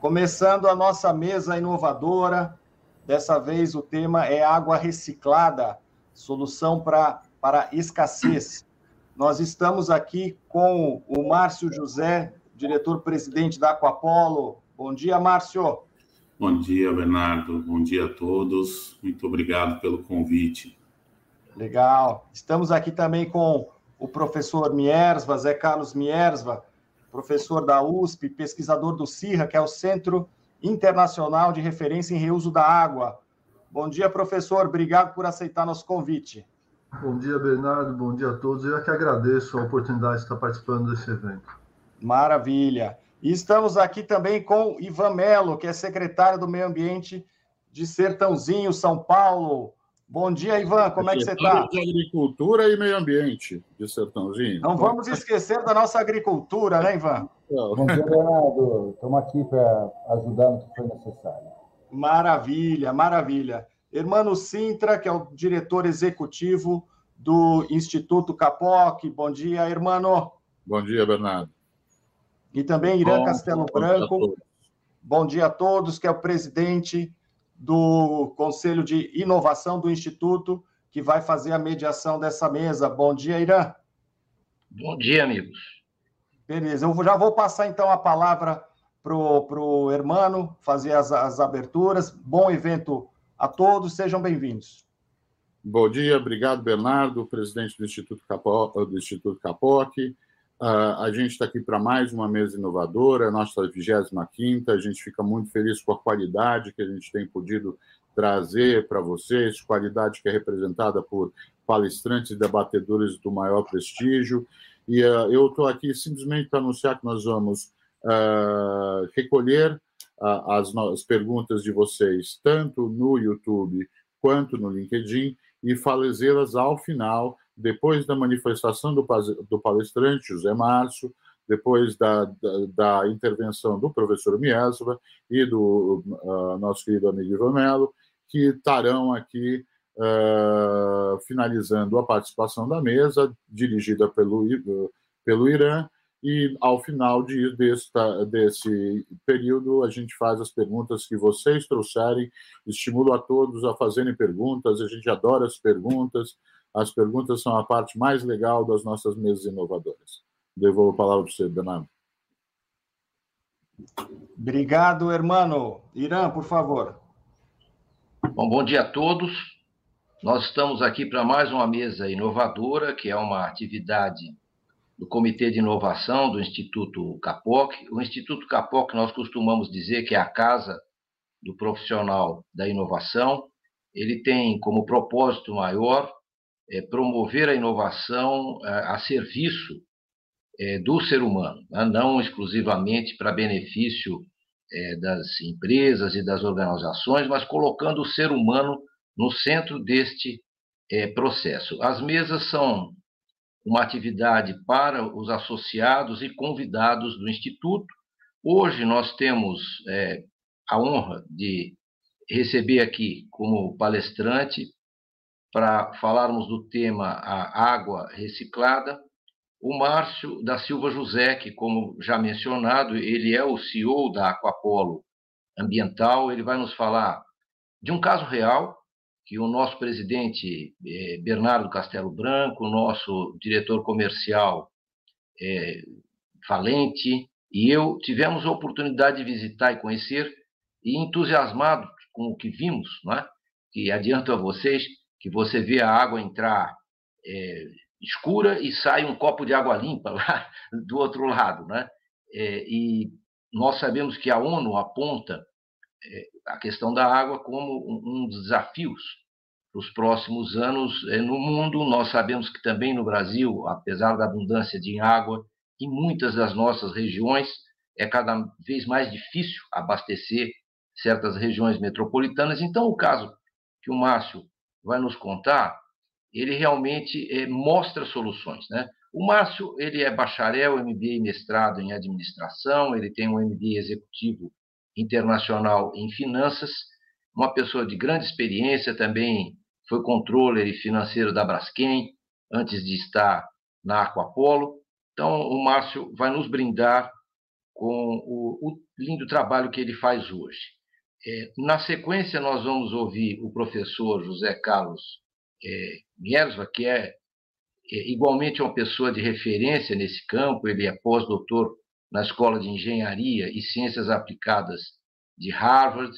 Começando a nossa mesa inovadora, dessa vez o tema é água reciclada, solução pra, para escassez. Nós estamos aqui com o Márcio José, diretor-presidente da Aquapolo. Bom dia, Márcio. Bom dia, Bernardo. Bom dia a todos. Muito obrigado pelo convite. Legal. Estamos aqui também com o professor Miersva, Zé Carlos Miersva, professor da USP, pesquisador do CIRRA, que é o Centro Internacional de Referência em Reuso da Água. Bom dia, professor. Obrigado por aceitar nosso convite. Bom dia, Bernardo. Bom dia a todos. Eu é que agradeço a oportunidade de estar participando desse evento. Maravilha. E estamos aqui também com Ivan Melo, que é secretário do Meio Ambiente de Sertãozinho, São Paulo. Bom dia, Ivan, como é que você está? De Agricultura e Meio Ambiente de Sertãozinho. Não vamos esquecer da nossa agricultura, né, Ivan? Bom dia, Bernardo. Estamos aqui para ajudar no que for necessário. Maravilha, maravilha. Hermano Sintra, que é o diretor executivo do Instituto Capoc. Bom dia, hermano. Bom dia, Bernardo. E também Irã bom, Castelo bom Branco. Dia bom dia a todos, que é o presidente do Conselho de Inovação do Instituto, que vai fazer a mediação dessa mesa. Bom dia, Irã. Bom dia, amigos. Beleza, eu já vou passar então a palavra para o Hermano fazer as, as aberturas. Bom evento a todos, sejam bem-vindos. Bom dia, obrigado, Bernardo, presidente do Instituto Capoc. Do Instituto Capoc. Uh, a gente está aqui para mais uma mesa inovadora, nossa 25. A gente fica muito feliz com a qualidade que a gente tem podido trazer para vocês, qualidade que é representada por palestrantes e debatedores do maior prestígio. E uh, eu estou aqui simplesmente para anunciar que nós vamos uh, recolher as, as perguntas de vocês, tanto no YouTube quanto no LinkedIn, e fazê-las ao final depois da manifestação do, do palestrante José Márcio, depois da, da, da, intervenção do professor Miesva e do uh, nosso querido amigo Ivan Mello, que estarão aqui uh, finalizando a participação da mesa, dirigida pelo, pelo Irã, e ao final de, desta, desse período a gente faz as perguntas que vocês trouxerem, estimulo a todos a fazerem perguntas, a gente adora as perguntas, as perguntas são a parte mais legal das nossas mesas inovadoras. Devolvo a palavra para você, Bernardo. Obrigado, hermano. Irã, por favor. Bom, bom dia a todos. Nós estamos aqui para mais uma mesa inovadora, que é uma atividade do Comitê de Inovação do Instituto Capoc. O Instituto Capoc, nós costumamos dizer que é a casa do profissional da inovação. Ele tem como propósito maior é, promover a inovação a, a serviço é, do ser humano, né? não exclusivamente para benefício é, das empresas e das organizações, mas colocando o ser humano no centro deste é, processo. As mesas são uma atividade para os associados e convidados do Instituto. Hoje nós temos é, a honra de receber aqui como palestrante para falarmos do tema a água reciclada, o Márcio da Silva José, que, como já mencionado, ele é o CEO da Aquapolo Ambiental, ele vai nos falar de um caso real que o nosso presidente eh, Bernardo Castelo Branco, o nosso diretor comercial eh, Valente e eu tivemos a oportunidade de visitar e conhecer e entusiasmados com o que vimos, não é? que adianto a vocês, que você vê a água entrar é, escura e sai um copo de água limpa lá do outro lado, né? É, e nós sabemos que a ONU aponta é, a questão da água como um, dos desafios para os próximos anos é, no mundo. Nós sabemos que também no Brasil, apesar da abundância de água, em muitas das nossas regiões é cada vez mais difícil abastecer certas regiões metropolitanas. Então, o caso que o Márcio vai nos contar, ele realmente é, mostra soluções, né? O Márcio, ele é bacharel, MBA e mestrado em administração, ele tem um MBA executivo internacional em finanças, uma pessoa de grande experiência, também foi controller e financeiro da Braskem, antes de estar na Aquapolo. Então, o Márcio vai nos brindar com o, o lindo trabalho que ele faz hoje. É, na sequência, nós vamos ouvir o professor José Carlos é, que é, é, igualmente uma pessoa de referência nesse campo, ele é pós-doutor na Escola de Engenharia e Ciências Aplicadas de Harvard,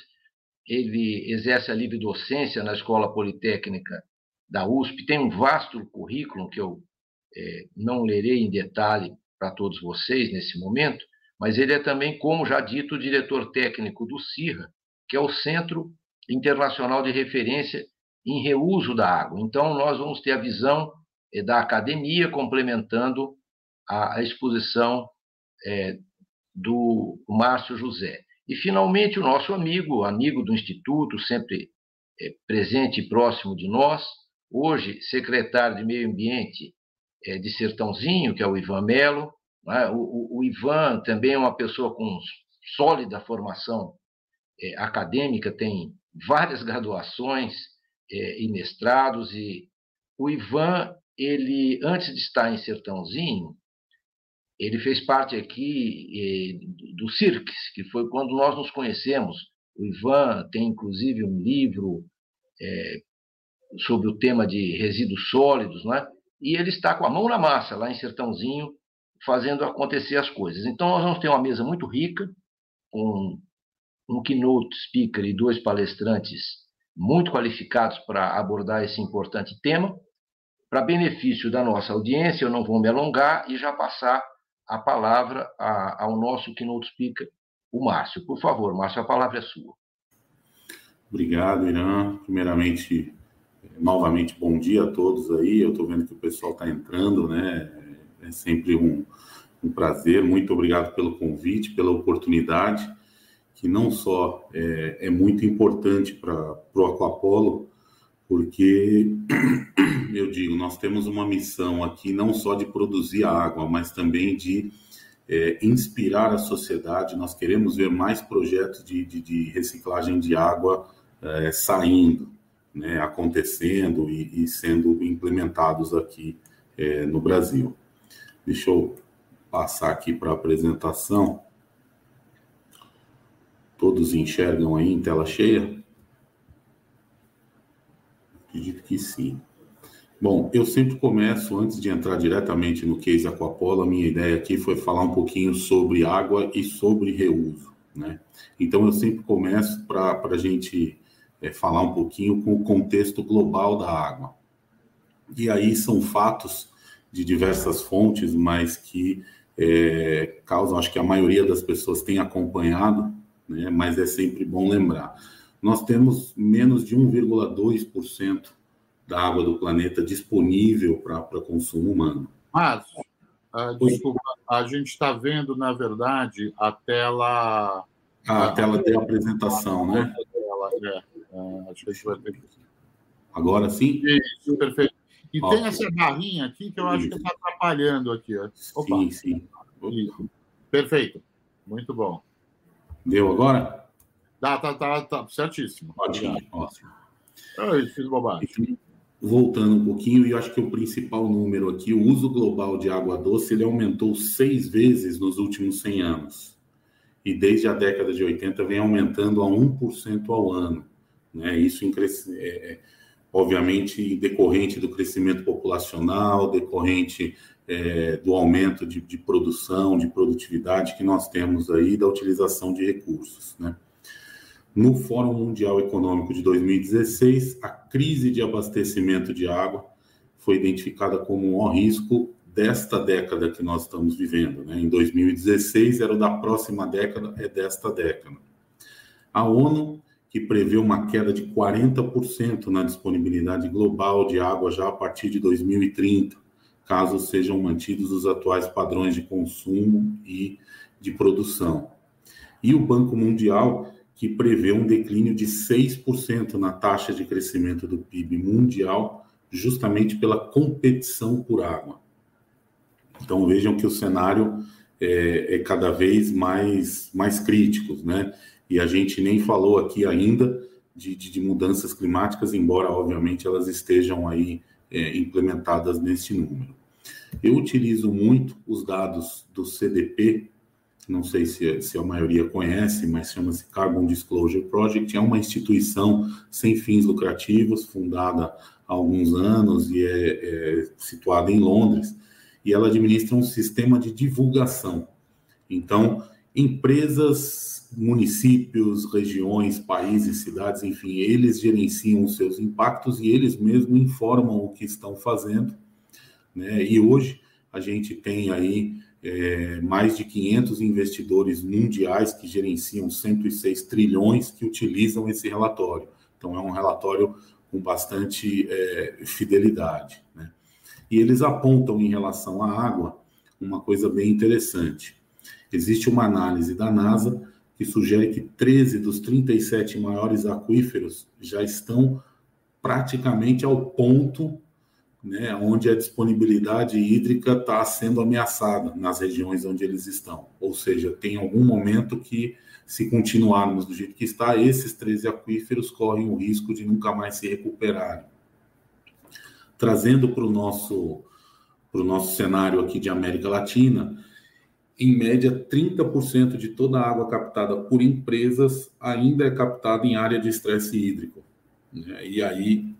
ele exerce a livre docência na Escola Politécnica da USP, tem um vasto currículo que eu é, não lerei em detalhe para todos vocês nesse momento, mas ele é também, como já dito, diretor técnico do CIRRA, que é o Centro Internacional de Referência em Reuso da Água. Então, nós vamos ter a visão é, da academia complementando a, exposição é, do Márcio José. E, finalmente, o nosso amigo, amigo do Instituto, sempre é, presente e próximo de nós, hoje secretário de Meio Ambiente de Sertãozinho, que é o Ivan Melo. É? O, o, Ivan também é uma pessoa com sólida formação é, acadêmica, tem várias graduações é, e mestrados, e o Ivan, ele, antes de estar em Sertãozinho, ele fez parte aqui do CIRCS, que foi quando nós nos conhecemos. O Ivan tem, inclusive, um livro é, sobre o tema de resíduos sólidos, não é? e ele está com a mão na massa lá em Sertãozinho, fazendo acontecer as coisas. Então, nós vamos ter uma mesa muito rica, com um keynote speaker e dois palestrantes muito qualificados para abordar esse importante tema. Para benefício da nossa audiência, eu não vou me alongar e já passar a palavra a, ao nosso keynote speaker, o Márcio. Por favor, Márcio, a palavra é sua. Obrigado, Irã. Primeiramente, novamente, bom dia a todos aí. Eu estou vendo que o pessoal está entrando, né? É sempre um, um, prazer. Muito obrigado pelo convite, pela oportunidade, que não só é, é muito importante para o Aquapolo, porque eu digo, nós temos uma missão aqui não só de produzir água, mas também de é, inspirar a sociedade. Nós queremos ver mais projetos de, de, de reciclagem de água é, saindo né, acontecendo e, e, sendo implementados aqui é, no Brasil. Deixa eu passar aqui para a apresentação. Todos enxergam aí em tela cheia? Acredito que sim. Bom, eu sempre começo, antes de entrar diretamente no case Aquapola, a minha ideia aqui foi falar um pouquinho sobre água e sobre reuso. Né? Então, eu sempre começo para a gente é, falar um pouquinho com o contexto global da água. E aí são fatos de diversas fontes, mas que é, causam, acho que a maioria das pessoas tem acompanhado, né, mas é sempre bom lembrar. Nós temos menos de 1,2% da água do planeta disponível para consumo humano. Mas, uh, desculpa, a gente está vendo, na verdade, a tela. Ah, a, a tela de apresentação, né? Tela, é. É, acho que a gente vai ter que. Agora sim? Isso, perfeito. E tem essa barrinha aqui que eu acho que está atrapalhando aqui. Ó. Opa. Sim, sim. Isso. Perfeito. Muito bom. Deu agora? Tá, tá, tá, tá certíssimo. Ótimo, ótimo. Eu fiz bobagem. Voltando um pouquinho, e eu acho que o principal número aqui, o uso global de água doce, ele aumentou seis vezes nos últimos 100 anos. E desde a década de 80 vem aumentando a 1% ao ano. Né? Isso, em, é, é, obviamente, decorrente do crescimento populacional, decorrente é, do aumento de, de, produção, de produtividade que nós temos aí, da utilização de recursos. Né? No Fórum Mundial Econômico de 2016, a crise de abastecimento de água foi identificada como um risco desta década que nós estamos vivendo. Né? Em 2016 era o da próxima década, é desta década. A ONU que prevê uma queda de 40% na disponibilidade global de água já a partir de 2030, caso sejam mantidos os atuais padrões de consumo e de produção. E o Banco Mundial, que prevê um declínio de 6% na taxa de crescimento do PIB mundial, justamente pela competição por água. Então vejam que o cenário é, é cada vez mais, mais crítico, né? E a gente nem falou aqui ainda de, de, de mudanças climáticas, embora, obviamente, elas estejam aí é, implementadas neste número. Eu utilizo muito os dados do CDP não sei se, se a maioria conhece, mas chama-se Carbon Disclosure Project, é uma instituição sem fins lucrativos, fundada há alguns anos e é, é situada em Londres, e ela administra um sistema de divulgação. Então, empresas, municípios, regiões, países, cidades, enfim, eles gerenciam os seus impactos e eles mesmos informam o que estão fazendo. Né? E hoje a gente tem aí é, mais de 500 investidores mundiais que gerenciam 106 trilhões que utilizam esse relatório. Então, é um relatório com bastante é, fidelidade. Né? E eles apontam em relação à água uma coisa bem interessante. Existe uma análise da NASA que sugere que 13 dos 37 maiores aquíferos já estão praticamente ao ponto né, onde a disponibilidade hídrica está sendo ameaçada nas regiões onde eles estão. Ou seja, tem algum momento que, se continuarmos do jeito que está, esses 13 aquíferos correm o risco de nunca mais se recuperarem. Trazendo para o nosso, nosso cenário aqui de América Latina, em média, 30% de toda a água captada por empresas ainda é captada em área de estresse hídrico. Né? E aí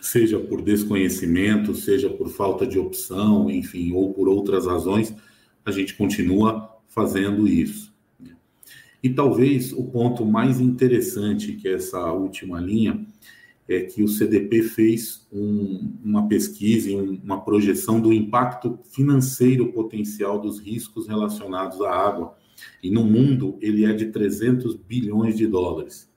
seja por desconhecimento, seja por falta de opção, enfim, ou por outras razões, a gente continua fazendo isso. E talvez o ponto mais interessante que essa última linha é que o CDP fez um, uma pesquisa uma projeção do impacto financeiro potencial dos riscos relacionados à água. E no mundo ele é de 300 bilhões de dólares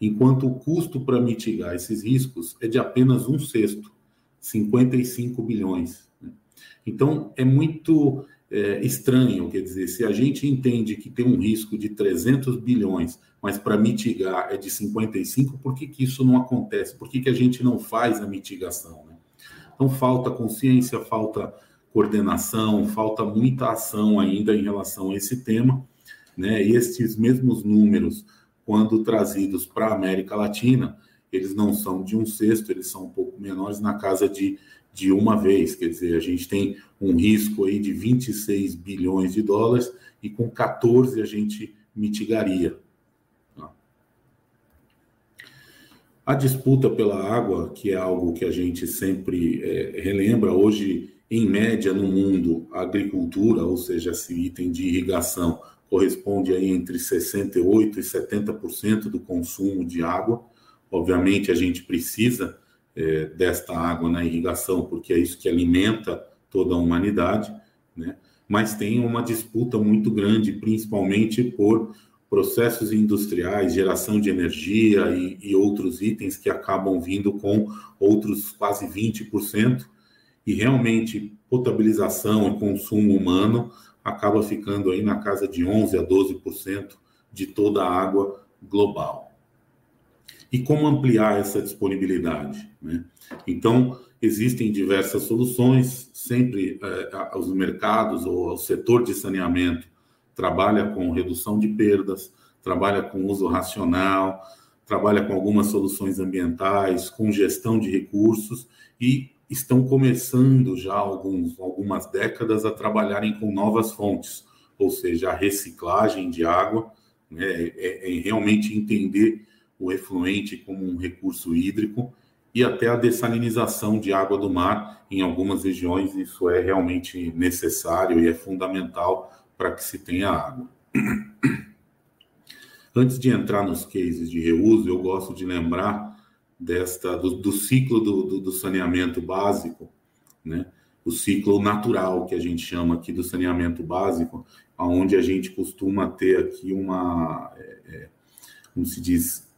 enquanto o custo para mitigar esses riscos é de apenas um sexto, 55 bilhões. Né? Então, é muito é, estranho, quer dizer, se a gente entende que tem um risco de 300 bilhões, mas para mitigar é de 55, por que, que isso não acontece? Por que, que a gente não faz a mitigação? Né? Então, falta consciência, falta coordenação, falta muita ação ainda em relação a esse tema, né? E estes mesmos números quando trazidos para a América Latina, eles não são de um sexto, eles são um pouco menores, na casa de, de uma vez. Quer dizer, a gente tem um risco aí de 26 bilhões de dólares e com 14 a gente mitigaria. Tá? A disputa pela água, que é algo que a gente sempre é, relembra, hoje, em média, no mundo, a agricultura, ou seja, esse item de irrigação, corresponde aí entre 68% e 70% do consumo de água. Obviamente, a gente precisa é, desta água na irrigação, porque é isso que alimenta toda a humanidade, né? mas tem uma disputa muito grande, principalmente por processos industriais, geração de energia e, e outros itens que acabam vindo com outros quase 20%, e realmente potabilização e consumo humano acaba ficando aí na casa de 11 a 12% de toda a água global. E como ampliar essa disponibilidade? Né? Então, existem diversas soluções, sempre eh, os mercados ou o setor de saneamento trabalha com redução de perdas, trabalha com uso racional, trabalha com algumas soluções ambientais, com gestão de recursos e estão começando já alguns, algumas décadas a trabalharem com novas fontes, ou seja, a reciclagem de água, né, é, é realmente entender o efluente como um recurso hídrico e até a dessalinização de água do mar em algumas regiões, isso é realmente necessário e é fundamental para que se tenha água. Antes de entrar nos cases de reuso, eu gosto de lembrar desta do, do ciclo do, do, do, saneamento básico, né? O ciclo natural que a gente chama aqui do saneamento básico, aonde a gente costuma ter aqui uma, é, é, como se diz,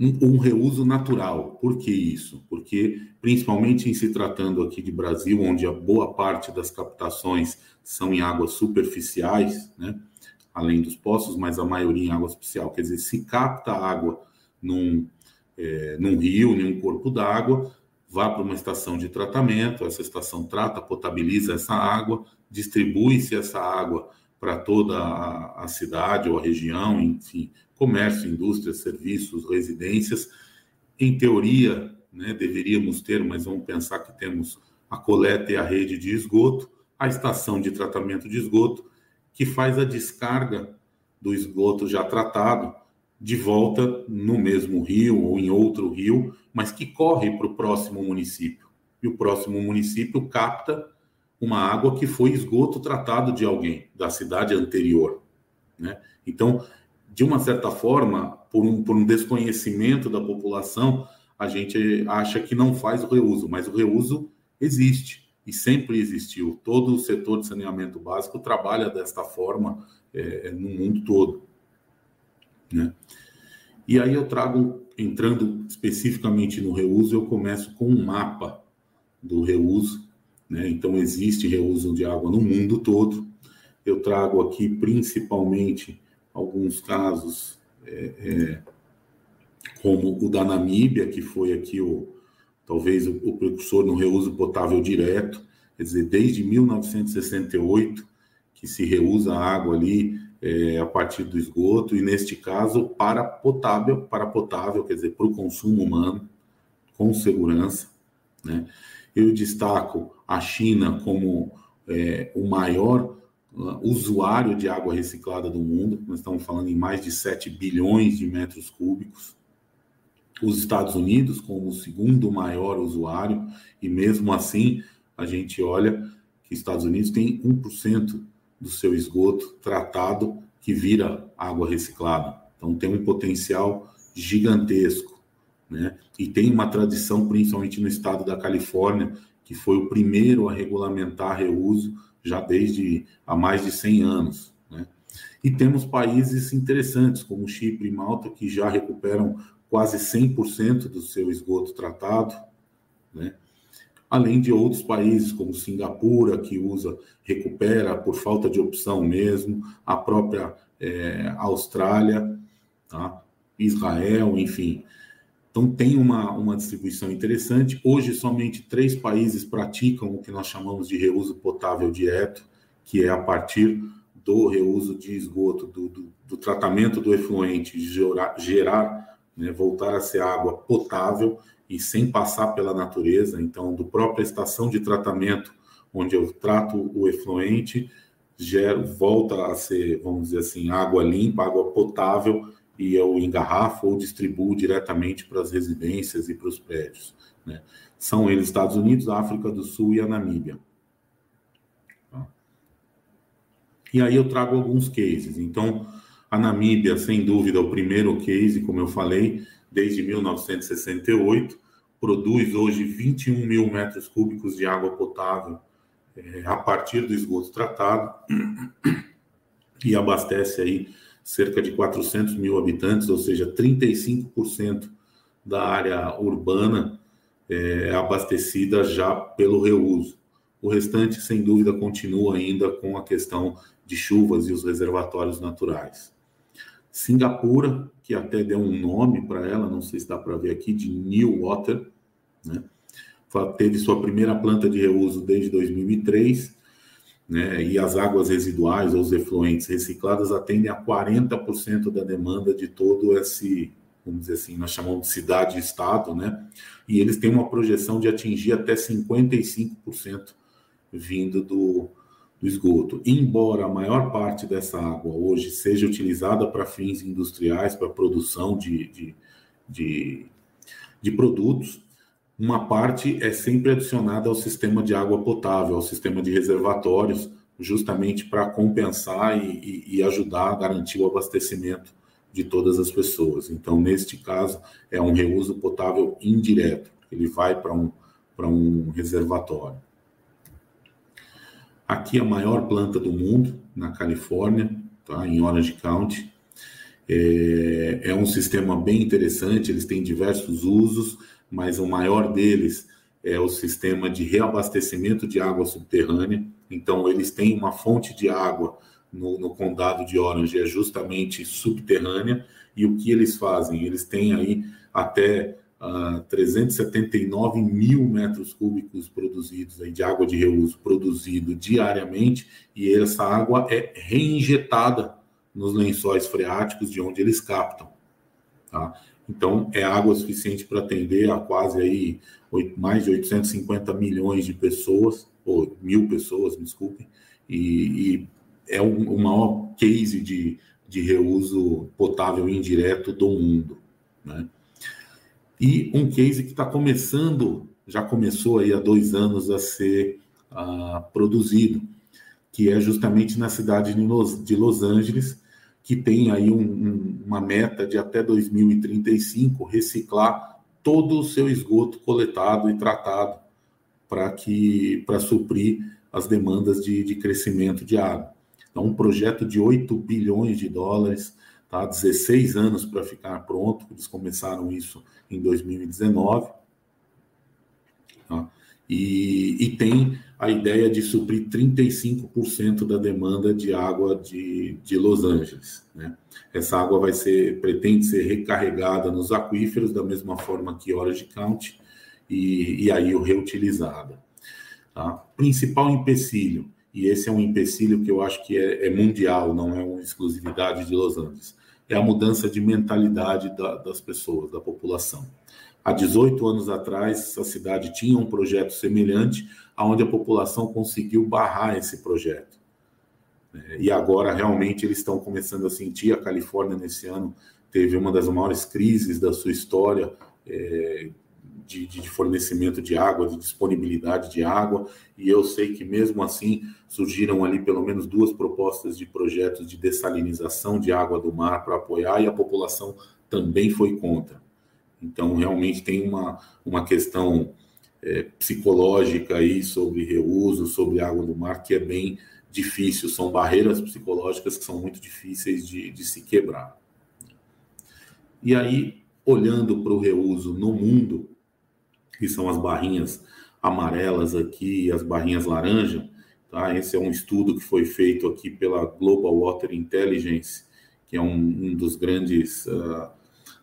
um, um, reuso natural. Por que isso? Porque, principalmente em se tratando aqui de Brasil, onde a boa parte das captações são em águas superficiais, né? além dos poços, mas a maioria em água superficial. Quer dizer, se capta água num, é, num rio, em um corpo d'água, vá para uma estação de tratamento, essa estação trata, potabiliza essa água, distribui-se essa água para toda a, a, cidade ou a região, enfim, comércio, indústria, serviços, residências. Em teoria, né, deveríamos ter, mas vamos pensar que temos a coleta e a rede de esgoto, a estação de tratamento de esgoto que faz a descarga do esgoto já tratado de volta no mesmo rio ou em outro rio, mas que corre para o próximo município. E o próximo município capta uma água que foi esgoto tratado de alguém da cidade anterior. Né? Então, de uma certa forma, por um, por um desconhecimento da população, a gente acha que não faz o reuso, mas o reuso existe e sempre existiu. Todo o setor de saneamento básico trabalha desta forma é, no mundo todo. Né? E aí eu trago, entrando especificamente no reuso, eu começo com um mapa do reuso. Né? Então, existe reuso de água no mundo todo. Eu trago aqui principalmente alguns casos, é, é, como o da Namíbia, que foi aqui o talvez o, o precursor no reuso potável direto, quer dizer, desde 1968 que se reusa a água ali é, a partir do esgoto, e neste caso para potável, para potável, quer dizer, para o consumo humano, com segurança. Né? Eu destaco a China como é, o maior usuário de água reciclada do mundo, nós estamos falando em mais de 7 bilhões de metros cúbicos. Os Estados Unidos como o segundo maior usuário, e mesmo assim a gente olha que os Estados Unidos tem 1% do seu esgoto tratado que vira água reciclada. Então tem um potencial gigantesco, né? E tem uma tradição, principalmente no estado da Califórnia, que foi o primeiro a regulamentar reuso já desde há mais de 100 anos, né? E temos países interessantes como Chipre e Malta que já recuperam quase 100% do seu esgoto tratado, né? além de outros países como Singapura, que usa, recupera por falta de opção mesmo, a própria é, Austrália, tá? Israel, enfim. Então tem uma, uma distribuição interessante. Hoje, somente três países praticam o que nós chamamos de reuso potável direto, que é a partir do reuso de esgoto, do, do, do tratamento do efluente, gerar, gerar né, voltar a ser água potável e sem passar pela natureza, então, do própria estação de tratamento, onde eu trato o efluente, gero, volta a ser, vamos dizer assim, água limpa, água potável, e eu engarrafo ou distribuo diretamente para as residências e para os prédios. Né? São eles Estados Unidos, África do Sul e a Namíbia. Tá? E aí eu trago alguns cases. Então, a Namíbia, sem dúvida, é o primeiro case, como eu falei, desde 1968, produz hoje 21 mil metros cúbicos de água potável é, a partir do esgoto tratado e abastece aí cerca de 400 mil habitantes, ou seja, 35% da área urbana é abastecida já pelo reuso. O restante, sem dúvida, continua ainda com a questão de chuvas e os reservatórios naturais. Singapura, que até deu um nome para ela, não sei se dá para ver aqui, de New Water, né? teve sua primeira planta de reuso desde 2003, né? e as águas residuais ou os efluentes recicladas atendem a 40% da demanda de todo esse, vamos dizer assim, nós chamamos de cidade-estado, né? e eles têm uma projeção de atingir até 55% vindo do, do esgoto. Embora a maior parte dessa água hoje seja utilizada para fins industriais, para produção de, de, de, de, produtos, uma parte é sempre adicionada ao sistema de água potável, ao sistema de reservatórios, justamente para compensar e, e, ajudar a garantir o abastecimento de todas as pessoas. Então, neste caso, é um reuso potável indireto, ele vai para um, um reservatório. Aqui a maior planta do mundo, na Califórnia, tá? em Orange County. É, é um sistema bem interessante, eles têm diversos usos, mas o maior deles é o sistema de reabastecimento de água subterrânea. Então, eles têm uma fonte de água no, no, condado de Orange, é justamente subterrânea. E o que eles fazem? Eles têm aí até uh, 379 mil metros cúbicos produzidos aí de água de reuso produzido diariamente e essa água é reinjetada nos lençóis freáticos de onde eles captam. Tá? Então é água suficiente para atender a quase aí mais de 850 milhões de pessoas ou mil pessoas, me desculpem, e, e é o, o maior case de, de reuso potável indireto do mundo. Né? E um case que está começando, já começou aí há dois anos a ser uh, produzido, que é justamente na cidade de Los, de Los Angeles, que tem aí um, um, uma meta de até 2035 reciclar todo o seu esgoto coletado e tratado para que para suprir as demandas de, de crescimento de água. Então, um projeto de 8 bilhões de dólares, tá? 16 anos para ficar pronto, eles começaram isso em 2019. Tá? E, e tem a ideia de suprir 35% da demanda de água de, de Los Angeles. Né? Essa água vai ser, pretende ser recarregada nos aquíferos, da mesma forma que Orange County, e, e aí reutilizada. Tá? Principal empecilho, e esse é um empecilho que eu acho que é, é mundial, não é uma exclusividade de Los Angeles, é a mudança de mentalidade da, das pessoas, da população. Há 18 anos atrás, a cidade tinha um projeto semelhante, onde a população conseguiu barrar esse projeto. É, e agora, realmente, eles estão começando a sentir. A Califórnia, nesse ano, teve uma das maiores crises da sua história é, de, de, fornecimento de água, de disponibilidade de água. E eu sei que, mesmo assim, surgiram ali pelo menos duas propostas de projetos de dessalinização de água do mar para apoiar, e a população também foi contra. Então, realmente tem uma, uma questão é, psicológica aí sobre reuso, sobre água do mar, que é bem difícil. São barreiras psicológicas que são muito difíceis de, de se quebrar. E aí, olhando para o reuso no mundo, que são as barrinhas amarelas aqui e as barrinhas laranja, tá? Esse é um estudo que foi feito aqui pela Global Water Intelligence, que é um, um dos grandes uh,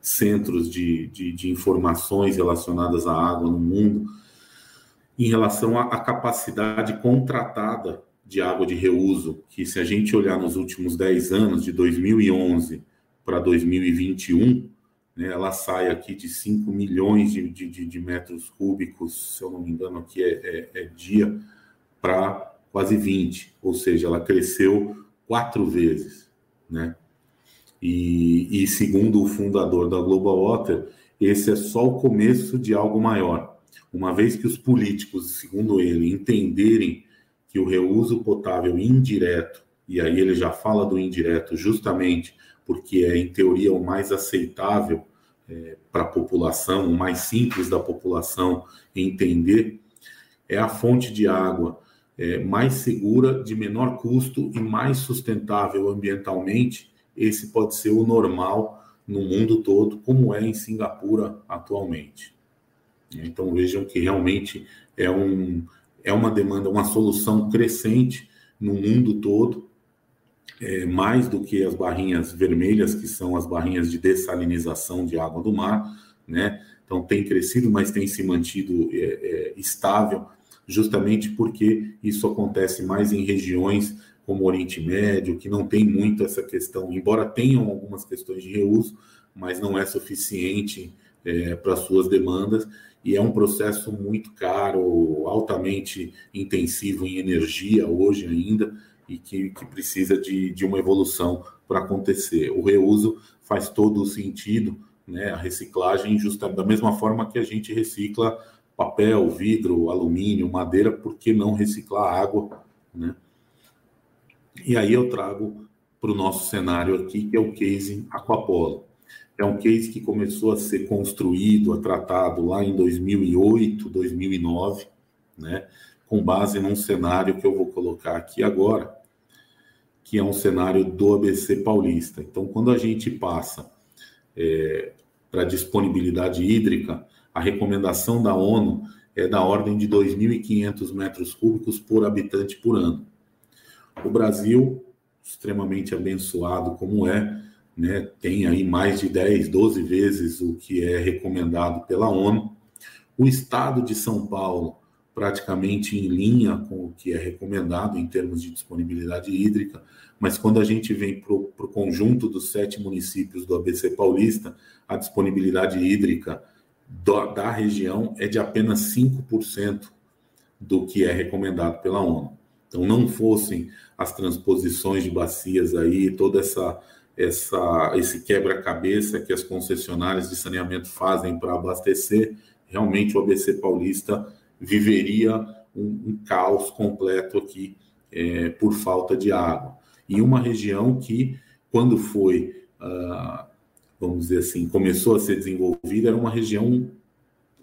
centros de, de, de, informações relacionadas à água no mundo, em relação à, capacidade contratada de água de reuso, que se a gente olhar nos últimos 10 anos, de 2011 para 2021, né, ela sai aqui de 5 milhões de, de, de, metros cúbicos, se eu não me engano, aqui é, é, é dia, para quase 20, ou seja, ela cresceu quatro vezes, né? E, e, segundo o fundador da Global Water, esse é só o começo de algo maior. Uma vez que os políticos, segundo ele, entenderem que o reuso potável indireto, e aí ele já fala do indireto justamente porque é, em teoria, o mais aceitável é, para a população, o mais simples da população entender, é a fonte de água é, mais segura, de menor custo e mais sustentável ambientalmente esse pode ser o normal no mundo todo, como é em Singapura atualmente. Então vejam que realmente é, um, é uma demanda, uma solução crescente no mundo todo, é, mais do que as barrinhas vermelhas, que são as barrinhas de dessalinização de água do mar, né? Então tem crescido, mas tem se mantido é, é, estável, justamente porque isso acontece mais em regiões como Oriente Médio, que não tem muito essa questão, embora tenham algumas questões de reuso, mas não é suficiente é, para suas demandas, e é um processo muito caro, altamente intensivo em energia hoje ainda, e que, que precisa de, de uma evolução para acontecer. O reuso faz todo o sentido, né, a reciclagem, justa, da mesma forma que a gente recicla papel, vidro, alumínio, madeira, por que não reciclar água, né? E aí eu trago para o nosso cenário aqui, que é o case Aquapolo. É um case que começou a ser construído, a tratado lá em 2008, 2009, né, com base num cenário que eu vou colocar aqui agora, que é um cenário do ABC Paulista. Então, quando a gente passa é, para disponibilidade hídrica, a recomendação da ONU é da ordem de 2.500 metros cúbicos por habitante por ano. O Brasil, extremamente abençoado como é, né, tem aí mais de 10, 12 vezes o que é recomendado pela ONU. O estado de São Paulo, praticamente em linha com o que é recomendado em termos de disponibilidade hídrica, mas quando a gente vem para o conjunto dos sete municípios do ABC Paulista, a disponibilidade hídrica do, da região é de apenas 5% do que é recomendado pela ONU. Então, não fossem as transposições de bacias aí, toda essa, essa esse quebra-cabeça que as concessionárias de saneamento fazem para abastecer, realmente o ABC Paulista viveria um, um caos completo aqui é, por falta de água. E uma região que, quando foi, ah, vamos dizer assim, começou a ser desenvolvida, era uma região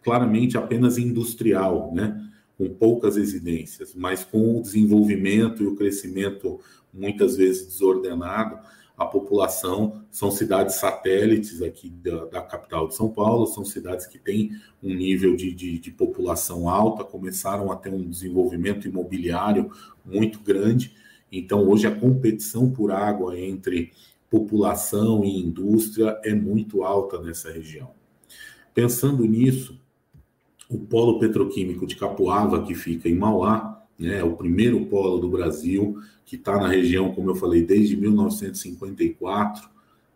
claramente apenas industrial, né? com poucas residências, mas com o desenvolvimento e o crescimento muitas vezes desordenado, a população são cidades satélites aqui da, da capital de São Paulo, são cidades que têm um nível de, de, de, população alta, começaram a ter um desenvolvimento imobiliário muito grande. Então, hoje, a competição por água entre população e indústria é muito alta nessa região. Pensando nisso, o polo petroquímico de Capoava, que fica em Mauá, né, o primeiro polo do Brasil, que está na região, como eu falei, desde 1954,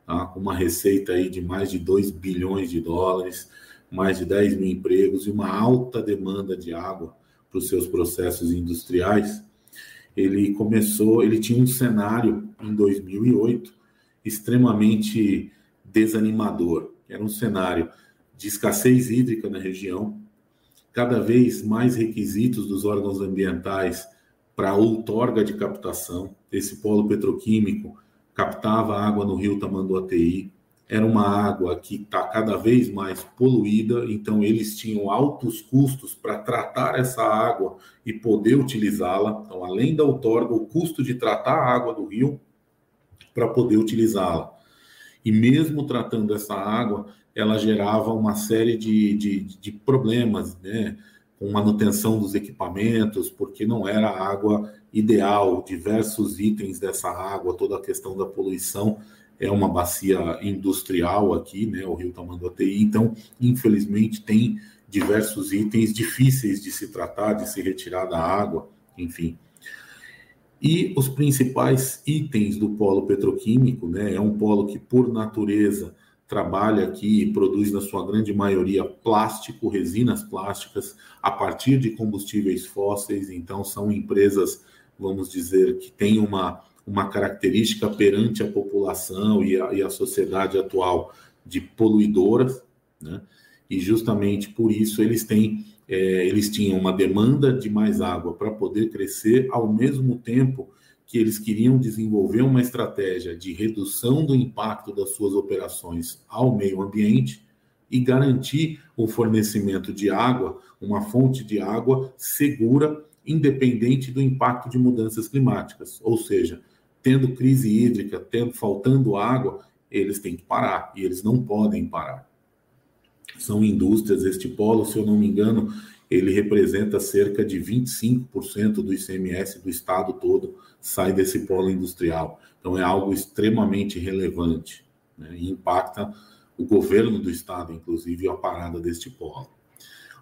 tá, com uma receita aí de mais de 2 bilhões de dólares, mais de 10 mil empregos e uma alta demanda de água para os seus processos industriais. Ele começou, ele tinha um cenário em 2008 extremamente desanimador. Era um cenário de escassez hídrica na região, cada vez mais requisitos dos órgãos ambientais para outorga de captação. Esse polo petroquímico captava água no rio Tamanduateí, era uma água que está cada vez mais poluída, então eles tinham altos custos para tratar essa água e poder utilizá-la. Então, além da outorga, o custo de tratar a água do rio para poder utilizá-la. E mesmo tratando essa água, ela gerava uma série de, de, de problemas, né? com manutenção dos equipamentos, porque não era a água ideal, diversos itens dessa água, toda a questão da poluição é uma bacia industrial aqui, né, o Rio Tamanduateí, então, infelizmente, tem diversos itens difíceis de se tratar, de se retirar da água, enfim. E os principais itens do polo petroquímico, né, é um polo que, por natureza, trabalha aqui e produz, na sua grande maioria, plástico, resinas plásticas, a partir de combustíveis fósseis. Então, são empresas, vamos dizer, que têm uma, uma característica perante a população e a, e a sociedade atual de poluidoras, né? E justamente por isso eles têm, é, eles tinham uma demanda de mais água para poder crescer, ao mesmo tempo que eles queriam desenvolver uma estratégia de redução do impacto das suas operações ao meio ambiente e garantir o fornecimento de água, uma fonte de água segura, independente do impacto de mudanças climáticas. Ou seja, tendo crise hídrica, tendo faltando água, eles têm que parar e eles não podem parar. São indústrias, este polo, se eu não me engano, ele representa cerca de 25% do ICMS do estado todo sai desse polo industrial. Então é algo extremamente relevante né, e impacta o governo do estado, inclusive, a parada deste polo.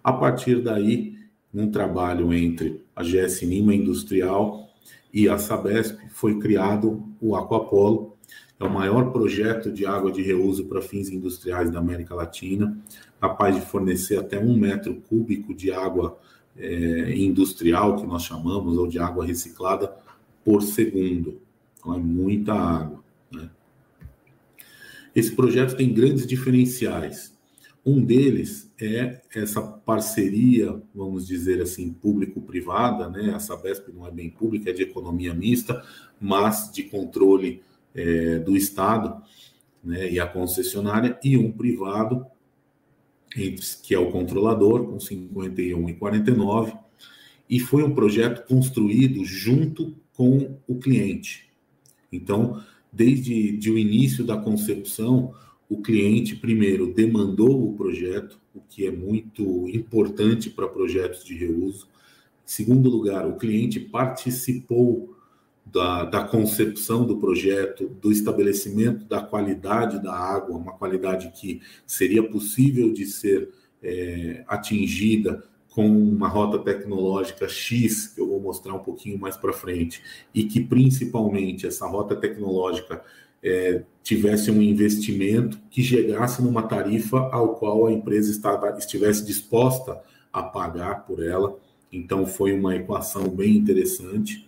A partir daí, um trabalho entre a GS Nima Industrial e a Sabesp, foi criado o Aquapolo, é o maior projeto de água de reuso para fins industriais da América Latina, capaz de fornecer até um metro cúbico de água é, industrial, que nós chamamos, ou de água reciclada, por segundo. Então, é muita água. Né? Esse projeto tem grandes diferenciais. Um deles é essa parceria, vamos dizer assim, público-privada, né? A Sabesp não é bem pública, é de economia mista, mas de controle é, do Estado, né? E a concessionária, e um privado, que é o controlador, com 51 e 49, foi um projeto construído junto com o cliente. Então, desde de o início da concepção, o cliente primeiro demandou o projeto, o que é muito importante para projetos de reuso. Segundo lugar, o cliente participou da, da, concepção do projeto, do estabelecimento da qualidade da água, uma qualidade que seria possível de ser é, atingida com uma rota tecnológica X, que eu vou mostrar um pouquinho mais para frente, e que principalmente essa rota tecnológica é, tivesse um investimento que chegasse numa tarifa ao qual a empresa estava, estivesse disposta a pagar por ela. Então, foi uma equação bem interessante.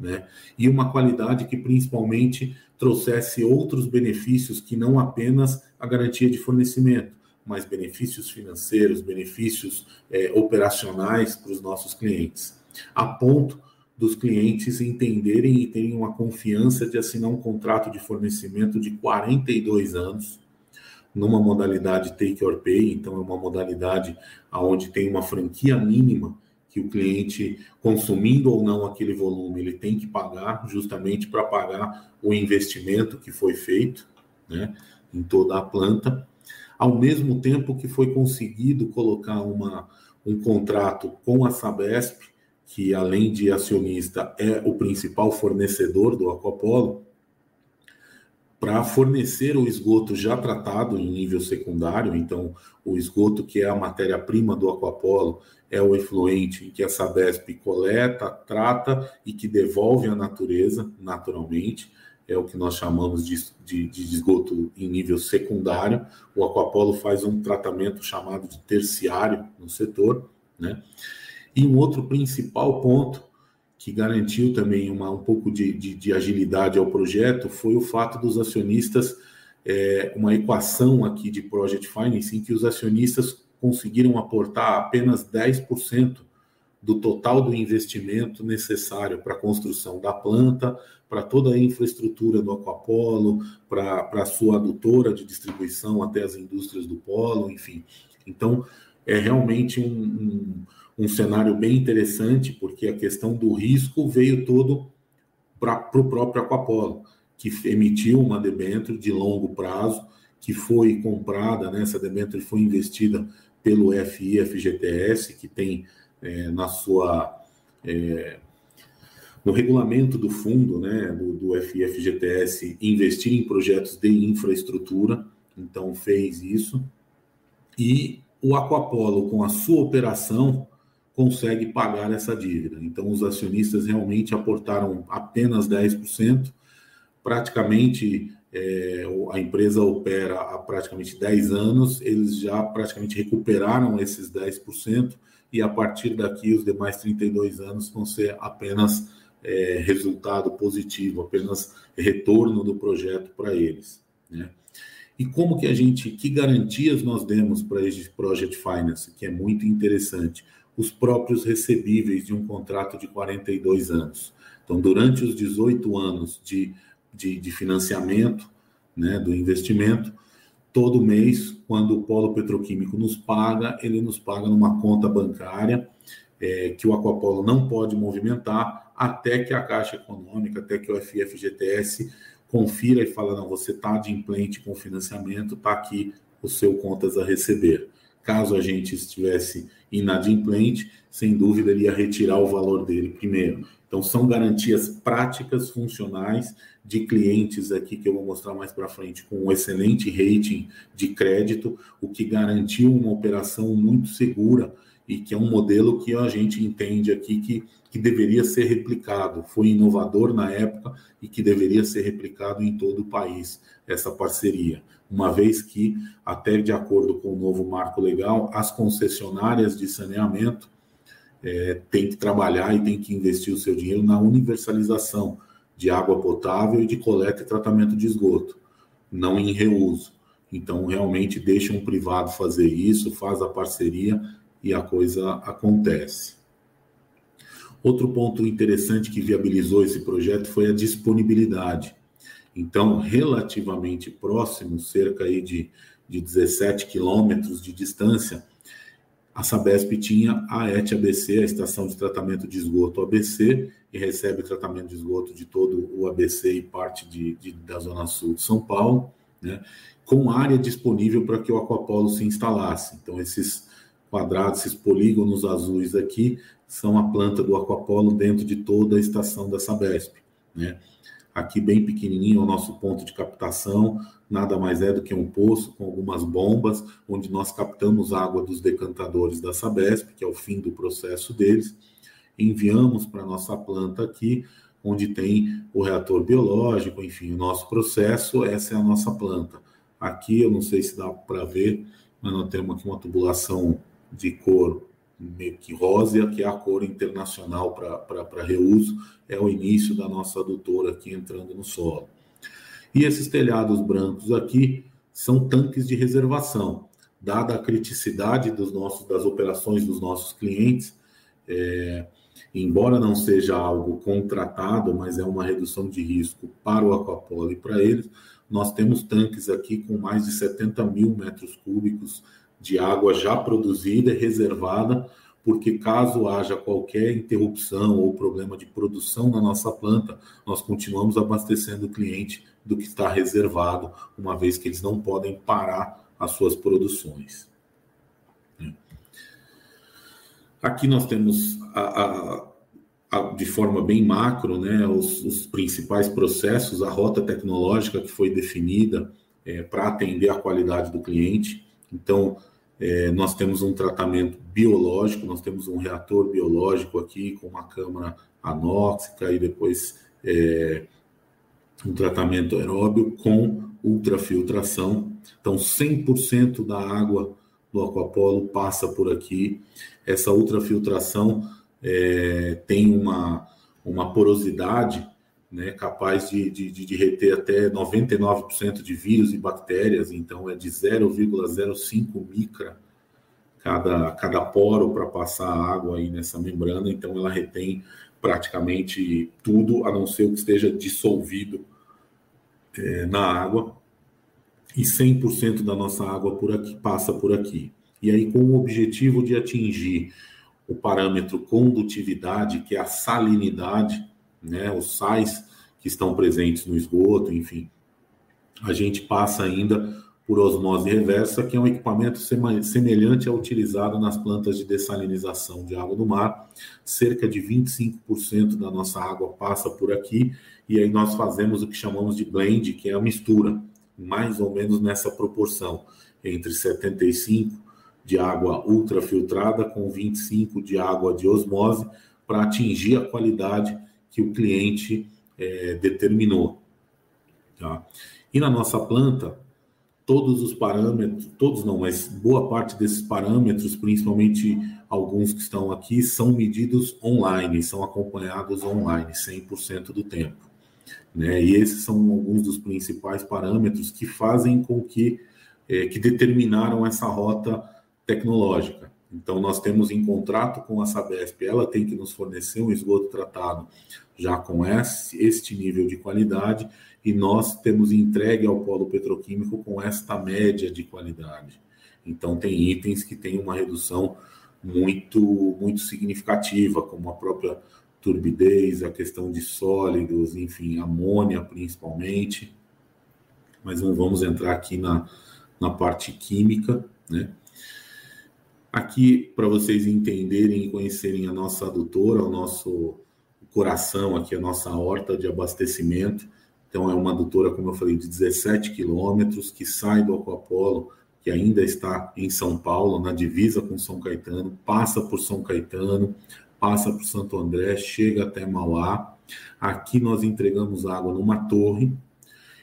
Né? E uma qualidade que principalmente trouxesse outros benefícios que não apenas a garantia de fornecimento, mas benefícios financeiros, benefícios é, operacionais para os nossos clientes, a ponto dos clientes entenderem e terem uma confiança de assinar um contrato de fornecimento de 42 anos, numa modalidade take or pay, então é uma modalidade onde tem uma franquia mínima que o cliente, consumindo ou não aquele volume, ele tem que pagar justamente para pagar o investimento que foi feito né, em toda a planta, ao mesmo tempo que foi conseguido colocar uma, um contrato com a Sabesp, que além de acionista é o principal fornecedor do Aquapolo, para fornecer o esgoto já tratado em nível secundário, então o esgoto que é a matéria-prima do Aquapolo é o efluente que a Sabesp coleta, trata e que devolve à natureza naturalmente, é o que nós chamamos de, de, de esgoto em nível secundário. O Aquapolo faz um tratamento chamado de terciário no setor, né? E um outro principal ponto que garantiu também uma, um pouco de, de, de agilidade ao projeto foi o fato dos acionistas, é, uma equação aqui de Project Finance, em que os acionistas conseguiram aportar apenas 10% do total do investimento necessário para a construção da planta, para toda a infraestrutura do Aquapolo, para a sua adutora de distribuição até as indústrias do polo, enfim. Então, é realmente um, um um cenário bem interessante, porque a questão do risco veio todo para o próprio Aquapolo, que emitiu uma debênture de longo prazo, que foi comprada, né, essa debênture foi investida pelo FI FGTS, que tem é, na sua. É, no regulamento do fundo, né, do, do FIFGTS, investir em projetos de infraestrutura, então fez isso. E o Aquapolo, com a sua operação, consegue pagar essa dívida. Então, os acionistas realmente aportaram apenas 10%, praticamente é, a empresa opera há praticamente 10 anos, eles já praticamente recuperaram esses 10%, e a partir daqui, os demais 32 anos vão ser apenas é, resultado positivo, apenas retorno do projeto para eles. Né? E como que a gente, que garantias nós demos para esse Project Finance, que é muito interessante? Os próprios recebíveis de um contrato de 42 anos. Então, durante os 18 anos de, de, de financiamento né, do investimento, todo mês, quando o polo petroquímico nos paga, ele nos paga numa conta bancária é, que o Aquapolo não pode movimentar até que a Caixa Econômica, até que o FFGTS confira e fala, não, você está adimplente com financiamento, está aqui o seu contas a receber. Caso a gente estivesse inadimplente, sem dúvida ele ia retirar o valor dele primeiro. Então, são garantias práticas, funcionais, de clientes aqui que eu vou mostrar mais para frente, com um excelente rating de crédito, o que garantiu uma operação muito segura e que é um modelo que a gente entende aqui que, que deveria ser replicado. Foi inovador na época e que deveria ser replicado em todo o país, essa parceria uma vez que, até de acordo com o novo marco legal, as concessionárias de saneamento é, têm que trabalhar e têm que investir o seu dinheiro na universalização de água potável e de coleta e tratamento de esgoto, não em reuso. Então, realmente, deixa um privado fazer isso, faz a parceria e a coisa acontece. Outro ponto interessante que viabilizou esse projeto foi a disponibilidade. Então, relativamente próximo, cerca aí de, de 17 quilômetros de distância, a Sabesp tinha a ET ABC, a Estação de Tratamento de Esgoto ABC, e recebe tratamento de esgoto de todo o ABC e parte de, de da Zona Sul de São Paulo, né, com área disponível para que o Aquapolo se instalasse. Então, esses quadrados, esses polígonos azuis aqui, são a planta do Aquapolo dentro de toda a estação da Sabesp. Né? Aqui, bem pequenininho, é o nosso ponto de captação, nada mais é do que um poço com algumas bombas, onde nós captamos água dos decantadores da Sabesp, que é o fim do processo deles, enviamos para a nossa planta aqui, onde tem o reator biológico, enfim, o nosso processo, essa é a nossa planta. Aqui, eu não sei se dá para ver, mas nós temos aqui uma tubulação de cor meio que rosa, que é a cor internacional para reuso, é o início da nossa adutora aqui entrando no solo. E esses telhados brancos aqui são tanques de reservação. Dada a criticidade dos nossos, das operações dos nossos clientes, é, embora não seja algo contratado, mas é uma redução de risco para o Aquapolo e para eles, nós temos tanques aqui com mais de 70 mil metros cúbicos de água já produzida e reservada, porque caso haja qualquer interrupção ou problema de produção na nossa planta, nós continuamos abastecendo o cliente do que está reservado, uma vez que eles não podem parar as suas produções. Aqui nós temos a, a, a, de forma bem macro, né, os, os, principais processos, a rota tecnológica que foi definida é, para atender a qualidade do cliente. Então, é, nós temos um tratamento biológico, nós temos um reator biológico aqui com uma câmara anóxica e depois é, um tratamento aeróbio com ultrafiltração. Então, 100% da água do Aquapolo passa por aqui. Essa ultrafiltração é, tem uma, uma porosidade né, capaz de, de, de reter até 99% de vírus e bactérias, então é de 0,05 micra cada, cada poro para passar água aí nessa membrana, então ela retém praticamente tudo, a não ser o que esteja dissolvido é, na água, e 100% da nossa água por aqui passa por aqui. E aí, com o objetivo de atingir o parâmetro condutividade, que é a salinidade, né, os sais que estão presentes no esgoto, enfim, a gente passa ainda por osmose reversa, que é um equipamento semelhante ao utilizado nas plantas de dessalinização de água do mar. Cerca de 25% da nossa água passa por aqui, e aí nós fazemos o que chamamos de blend, que é a mistura, mais ou menos nessa proporção, entre 75 de água ultrafiltrada com 25 de água de osmose, para atingir a qualidade que o cliente é, determinou. Tá? E na nossa planta, todos os parâmetros, todos não, mas boa parte desses parâmetros, principalmente alguns que estão aqui, são medidos online, são acompanhados online 100% do tempo. Né? E esses são alguns dos principais parâmetros que fazem com que, é, que determinaram essa rota tecnológica. Então, nós temos em contrato com a Sabesp, ela tem que nos fornecer um esgoto tratado já com esse, este nível de qualidade, e nós temos entregue ao polo petroquímico com esta média de qualidade. Então, tem itens que têm uma redução muito, muito significativa, como a própria turbidez, a questão de sólidos, enfim, amônia principalmente. Mas não vamos entrar aqui na, na parte química, né? Aqui, para vocês entenderem e conhecerem a nossa adutora, o nosso coração aqui, a nossa horta de abastecimento. Então, é uma adutora, como eu falei, de 17 quilômetros, que sai do Aquapolo, que ainda está em São Paulo, na divisa com São Caetano, passa por São Caetano, passa por Santo André, chega até Mauá. Aqui nós entregamos água numa torre,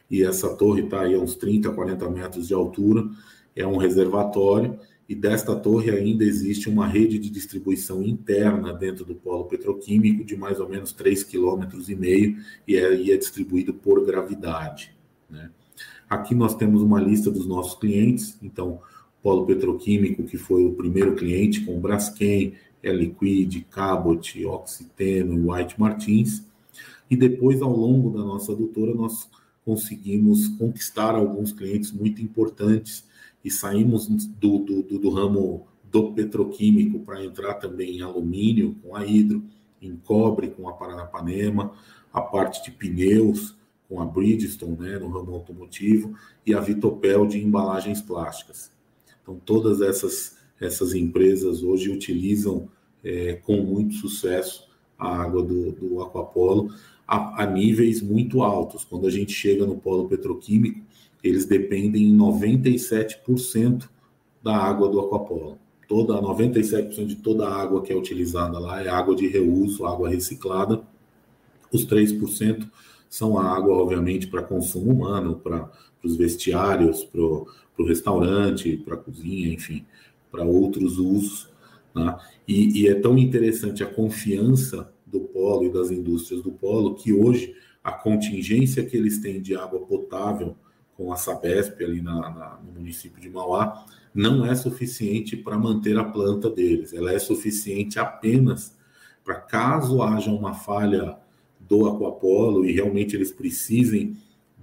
e essa torre está aí a uns 30, 40 metros de altura, é um reservatório, e desta torre ainda existe uma rede de distribuição interna dentro do polo petroquímico de mais ou menos 3,5 km e é, é distribuído por gravidade. Né? Aqui nós temos uma lista dos nossos clientes, então, polo petroquímico, que foi o primeiro cliente, com Braskem, Liquid, Cabot, Oxiteno e White Martins, e depois, ao longo da nossa adutora, nós conseguimos conquistar alguns clientes muito importantes e saímos do, do, do, do ramo do petroquímico para entrar também em alumínio com a Hidro, em cobre com a Paranapanema, a parte de pneus com a Bridgestone, né, no ramo automotivo, e a Vitopel de embalagens plásticas. Então, todas essas, essas empresas hoje utilizam é, com muito sucesso a água do, do Aquapolo a, a níveis muito altos. Quando a gente chega no polo petroquímico, eles dependem em 97% da água do Aquapolo. Toda 97% de toda a água que é utilizada lá é água de reuso, água reciclada. Os 3% são a água, obviamente, para consumo humano, para os vestiários, para o restaurante, para a cozinha, enfim, para outros usos Né? E, e é tão interessante a confiança do polo e das indústrias do polo que hoje a contingência que eles têm de água potável com a Sabesp ali na, na, no município de Mauá não é suficiente para manter a planta deles. Ela é suficiente apenas para caso haja uma falha do Aquapolo e realmente eles precisem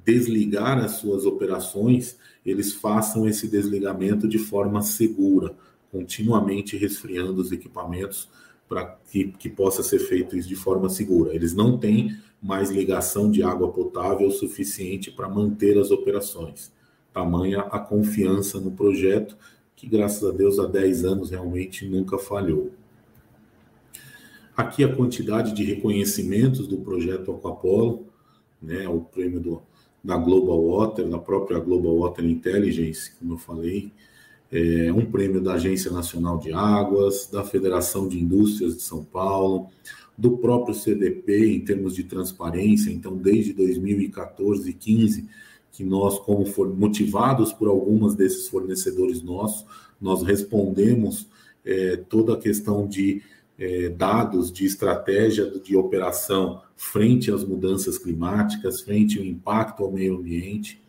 desligar as suas operações, eles façam esse desligamento de forma segura, continuamente resfriando os equipamentos para que, que possa ser feito isso de forma segura. Eles não têm mais ligação de água potável suficiente para manter as operações. Tamanha a confiança no projeto, que graças a Deus há 10 anos realmente nunca falhou. Aqui a quantidade de reconhecimentos do projeto Aquapolo, né, o prêmio do, da Global Water, da própria Global Water Intelligence, como eu falei, é, um prêmio da Agência Nacional de Águas, da Federação de Indústrias de São Paulo, do próprio CDP em termos de transparência. Então, desde 2014 e 15, que nós, como for, motivados por algumas desses fornecedores nossos, nós respondemos é, toda a questão de é, dados de estratégia de operação frente às mudanças climáticas, frente ao impacto ao meio ambiente.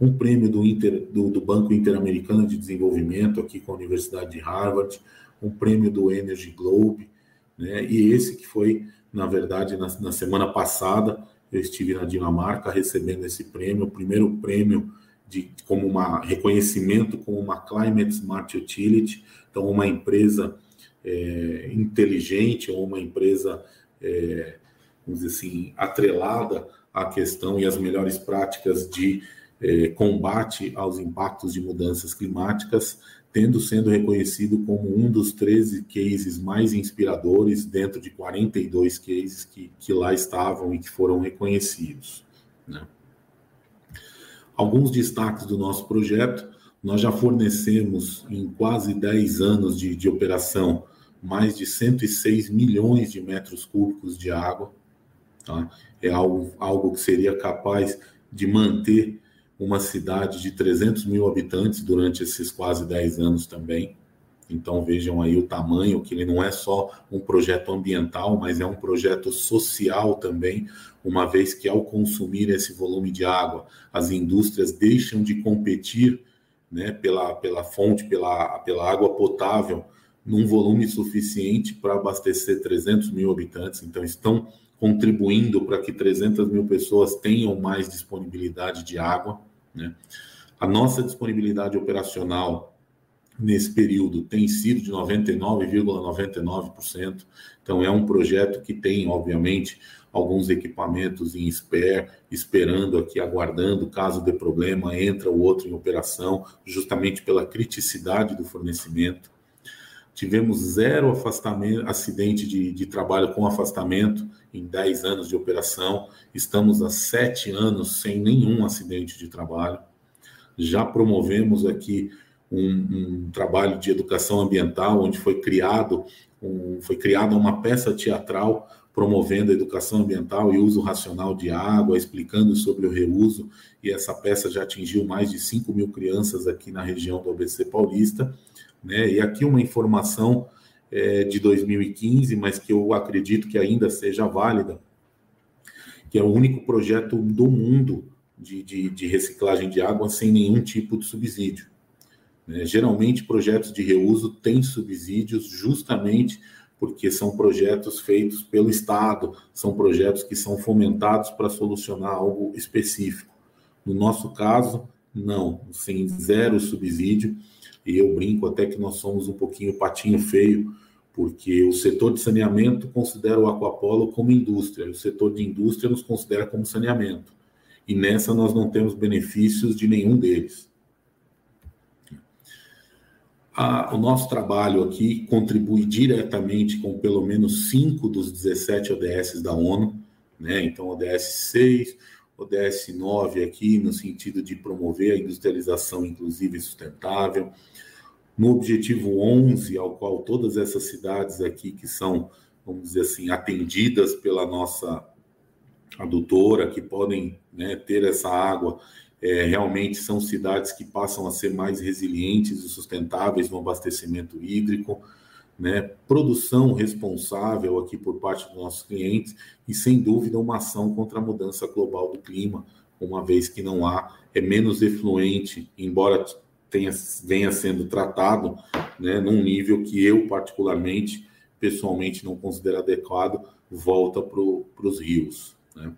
Um prêmio do, Inter, do, do Banco Interamericano de Desenvolvimento, aqui com a Universidade de Harvard, um prêmio do Energy Globe, né? e esse que foi, na verdade, na, na semana passada, eu estive na Dinamarca recebendo esse prêmio, o primeiro prêmio de, como uma reconhecimento como uma Climate Smart Utility, então uma empresa é, inteligente ou uma empresa, é, vamos dizer assim, atrelada à questão e às melhores práticas de é, combate aos impactos de mudanças climáticas, tendo sendo reconhecido como um dos 13 cases mais inspiradores dentro de 42 cases que, que lá estavam e que foram reconhecidos. Né? Alguns destaques do nosso projeto, nós já fornecemos em quase 10 anos de, de operação mais de 106 milhões de metros cúbicos de água. Tá? É algo, algo que seria capaz de manter uma cidade de 300 mil habitantes durante esses quase 10 anos também. Então vejam aí o tamanho, que ele não é só um projeto ambiental, mas é um projeto social também, uma vez que ao consumir esse volume de água, as indústrias deixam de competir né, pela, pela fonte, pela, pela água potável, num volume suficiente para abastecer 300 mil habitantes, então estão contribuindo para que 300 mil pessoas tenham mais disponibilidade de água. Né? A nossa disponibilidade operacional nesse período tem sido de 99,99%. ,99%. Então, é um projeto que tem, obviamente, alguns equipamentos em spare, esperando aqui, aguardando, caso dê problema, entra o outro em operação, justamente pela criticidade do fornecimento. Tivemos zero afastamento, acidente de, de trabalho com afastamento em 10 anos de operação. Estamos há sete anos sem nenhum acidente de trabalho. Já promovemos aqui um, um trabalho de educação ambiental, onde foi criado um, foi criada uma peça teatral promovendo a educação ambiental e uso racional de água, explicando sobre o reuso, e essa peça já atingiu mais de 5 mil crianças aqui na região do ABC Paulista. Né? E aqui uma informação é, de 2015, mas que eu acredito que ainda seja válida, que é o único projeto do mundo de, de, de reciclagem de água sem nenhum tipo de subsídio. Né? Geralmente, projetos de reuso têm subsídios justamente porque são projetos feitos pelo Estado, são projetos que são fomentados para solucionar algo específico. No nosso caso, não, sem zero subsídio e eu brinco até que nós somos um pouquinho patinho feio, porque o setor de saneamento considera o aquapolo como indústria, o setor de indústria nos considera como saneamento. E nessa nós não temos benefícios de nenhum deles. o nosso trabalho aqui contribui diretamente com pelo menos cinco dos 17 ODS da ONU, né? Então, ODS 6, ODS 9 aqui, no sentido de promover a industrialização inclusiva e sustentável, no objetivo 11, ao qual todas essas cidades aqui que são, vamos dizer assim, atendidas pela nossa adutora, que podem né, ter essa água, é, realmente são cidades que passam a ser mais resilientes e sustentáveis no abastecimento hídrico. Né, produção responsável aqui por parte dos nossos clientes e, sem dúvida, uma ação contra a mudança global do clima, uma vez que não há, é menos efluente, embora tenha, venha sendo tratado né, num nível que eu, particularmente, pessoalmente não considero adequado, volta para os rios. Né?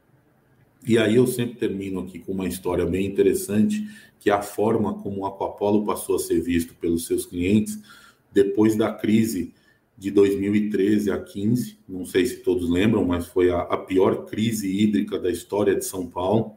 E aí eu sempre termino aqui com uma história bem interessante, que é a forma como o Aquapolo passou a ser visto pelos seus clientes depois da crise de 2013 a 15, não sei se todos lembram, mas foi a, a pior crise hídrica da história de São Paulo,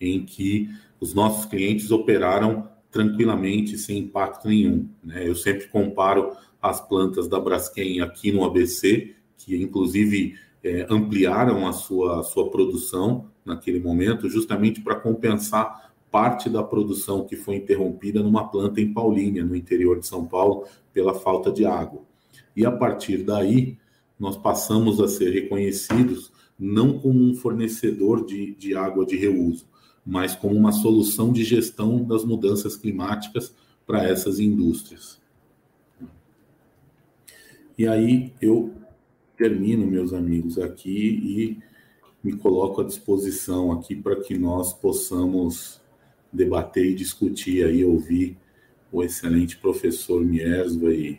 em que os nossos clientes operaram tranquilamente, sem impacto nenhum. Né? Eu sempre comparo as plantas da Braskem aqui no ABC, que inclusive é, ampliaram a sua, a sua produção naquele momento, justamente para compensar parte da produção que foi interrompida numa planta em Paulínia, no interior de São Paulo, pela falta de água. E a partir daí, nós passamos a ser reconhecidos não como um fornecedor de, de água de reuso, mas como uma solução de gestão das mudanças climáticas para essas indústrias. E aí eu termino, meus amigos, aqui e me coloco à disposição aqui para que nós possamos debater e discutir aí, ouvir o excelente professor Miersva e,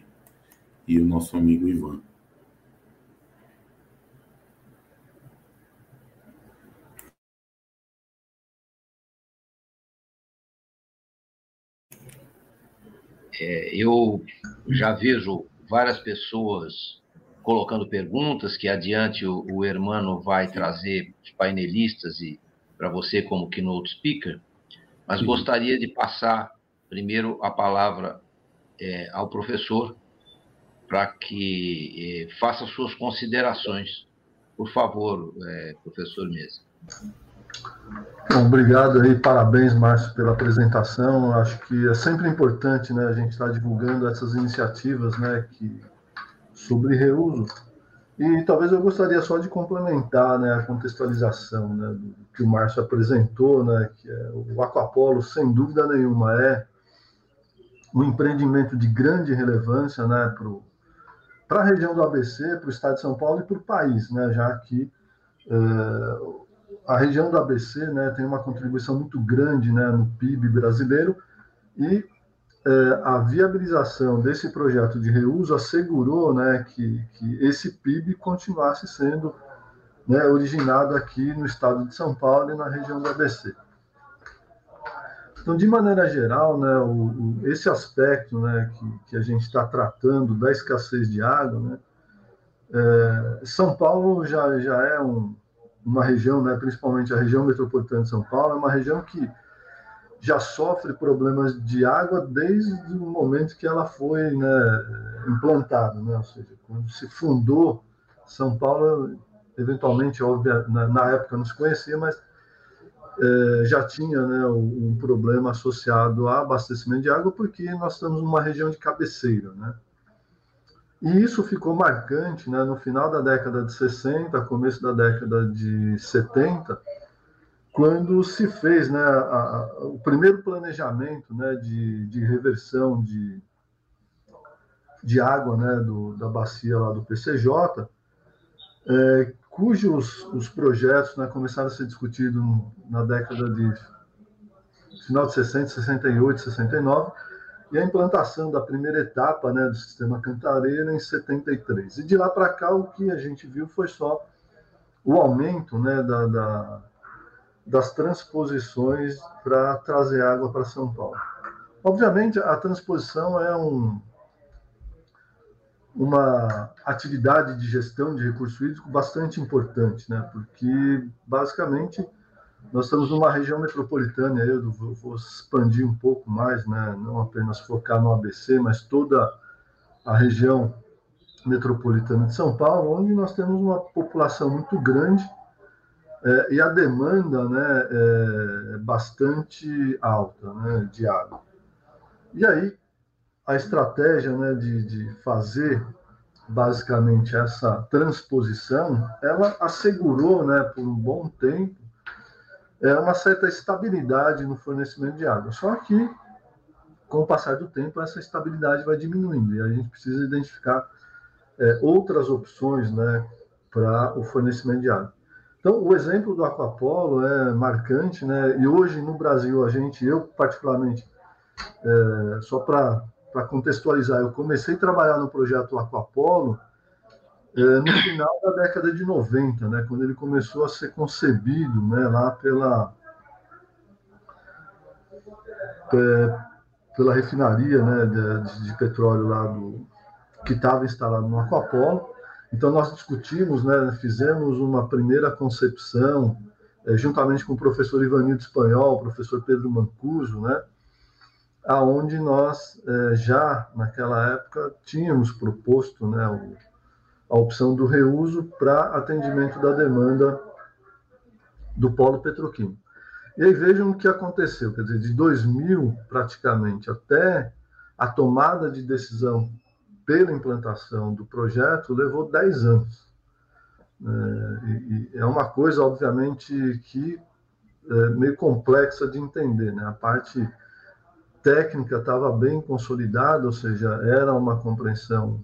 e o nosso amigo Ivan. É, eu já vejo várias pessoas colocando perguntas que adiante o, o Hermano vai trazer os painelistas e para você como keynote speaker. Mas Sim. gostaria de passar primeiro a palavra é, ao professor para que é, faça suas considerações. Por favor, é, professor Mesa. Bom, obrigado aí, parabéns, Márcio, pela apresentação. Acho que é sempre importante né, a gente estar divulgando essas iniciativas né, que, sobre reuso. E talvez eu gostaria só de complementar né, a contextualização né, que o Márcio apresentou, né, que é o Aquapolo, sem dúvida nenhuma, é um empreendimento de grande relevância né, para a região do ABC, para o estado de São Paulo e para o país, né, já que é, a região do ABC né, tem uma contribuição muito grande né, no PIB brasileiro e é, a viabilização desse projeto de reuso assegurou né, que, que esse PIB continuasse sendo né, originado aqui no estado de São Paulo e na região do ABC. Então, de maneira geral, né, o, o, esse aspecto né, que, que a gente está tratando da escassez de água, né, é, São Paulo já, já é um, uma região, né, principalmente a região metropolitana de São Paulo, é uma região que já sofre problemas de água desde o momento que ela foi né, implantada, né? ou seja, quando se fundou São Paulo, eventualmente, óbvio, na, na época não se conhecia, mas é, já tinha né, um, problema associado a abastecimento de água, porque nós estamos numa região de cabeceira, né? E isso ficou marcante né, no final da década de 60, começo da década de 70, quando se fez né, a, a, o primeiro planejamento né, de, de reversão de, de água né, do, da bacia lá do PCJ, é, cujos os projetos né, começaram a ser discutidos na década de final de 60, 68, 69, e a implantação da primeira etapa né, do sistema Cantareira em 73. E de lá para cá, o que a gente viu foi só o aumento né, da, da das transposições para trazer água para São Paulo. Obviamente, a transposição é um, uma atividade de gestão de recurso hídrico bastante importante, né? porque, basicamente, nós estamos numa região metropolitana, eu vou expandir um pouco mais, né? não apenas focar no ABC, mas toda a região metropolitana de São Paulo, onde nós temos uma população muito grande é, e a demanda né, é bastante alta né, de água. E aí, a estratégia né, de, de fazer basicamente essa transposição, ela assegurou né, por um bom tempo é, uma certa estabilidade no fornecimento de água. Só que, com o passar do tempo, essa estabilidade vai diminuindo e a gente precisa identificar é, outras opções né, para o fornecimento de água. Então, o exemplo do Aquapolo é marcante, né? E hoje no Brasil, a gente, eu particularmente, é, só para contextualizar, eu comecei a trabalhar no projeto Aquapolo é, no final da década de 90, né? Quando ele começou a ser concebido, né? Lá pela é, pela refinaria, né? De, de petróleo lá do que estava instalado no Aquapolo. Então, nós discutimos, né, fizemos uma primeira concepção, é, juntamente com o professor Ivanildo Espanhol, o professor Pedro Mancuso, né, aonde nós é, já, naquela época, tínhamos proposto né, o, a opção do reuso para atendimento da demanda do polo petroquímico. E aí vejam o que aconteceu, quer dizer, de 2000 praticamente até a tomada de decisão pela implantação do projeto levou 10 anos. É, e, e é uma coisa, obviamente, que é meio complexa de entender. Né? A parte técnica estava bem consolidada, ou seja, era uma compreensão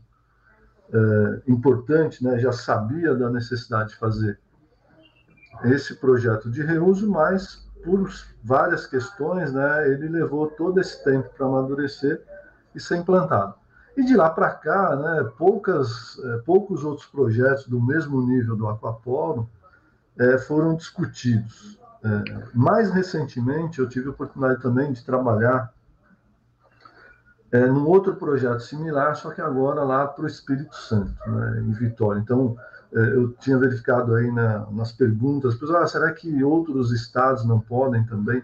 é, importante, né? já sabia da necessidade de fazer esse projeto de reuso, mas por várias questões, né, ele levou todo esse tempo para amadurecer e ser implantado. E de lá para cá, né, poucas, é, poucos outros projetos do mesmo nível do Aquapolo é, foram discutidos. É, mais recentemente, eu tive a oportunidade também de trabalhar é, num outro projeto similar, só que agora lá para o Espírito Santo, né, em Vitória. Então, é, eu tinha verificado aí na, nas perguntas, pessoal, ah, será que outros estados não podem também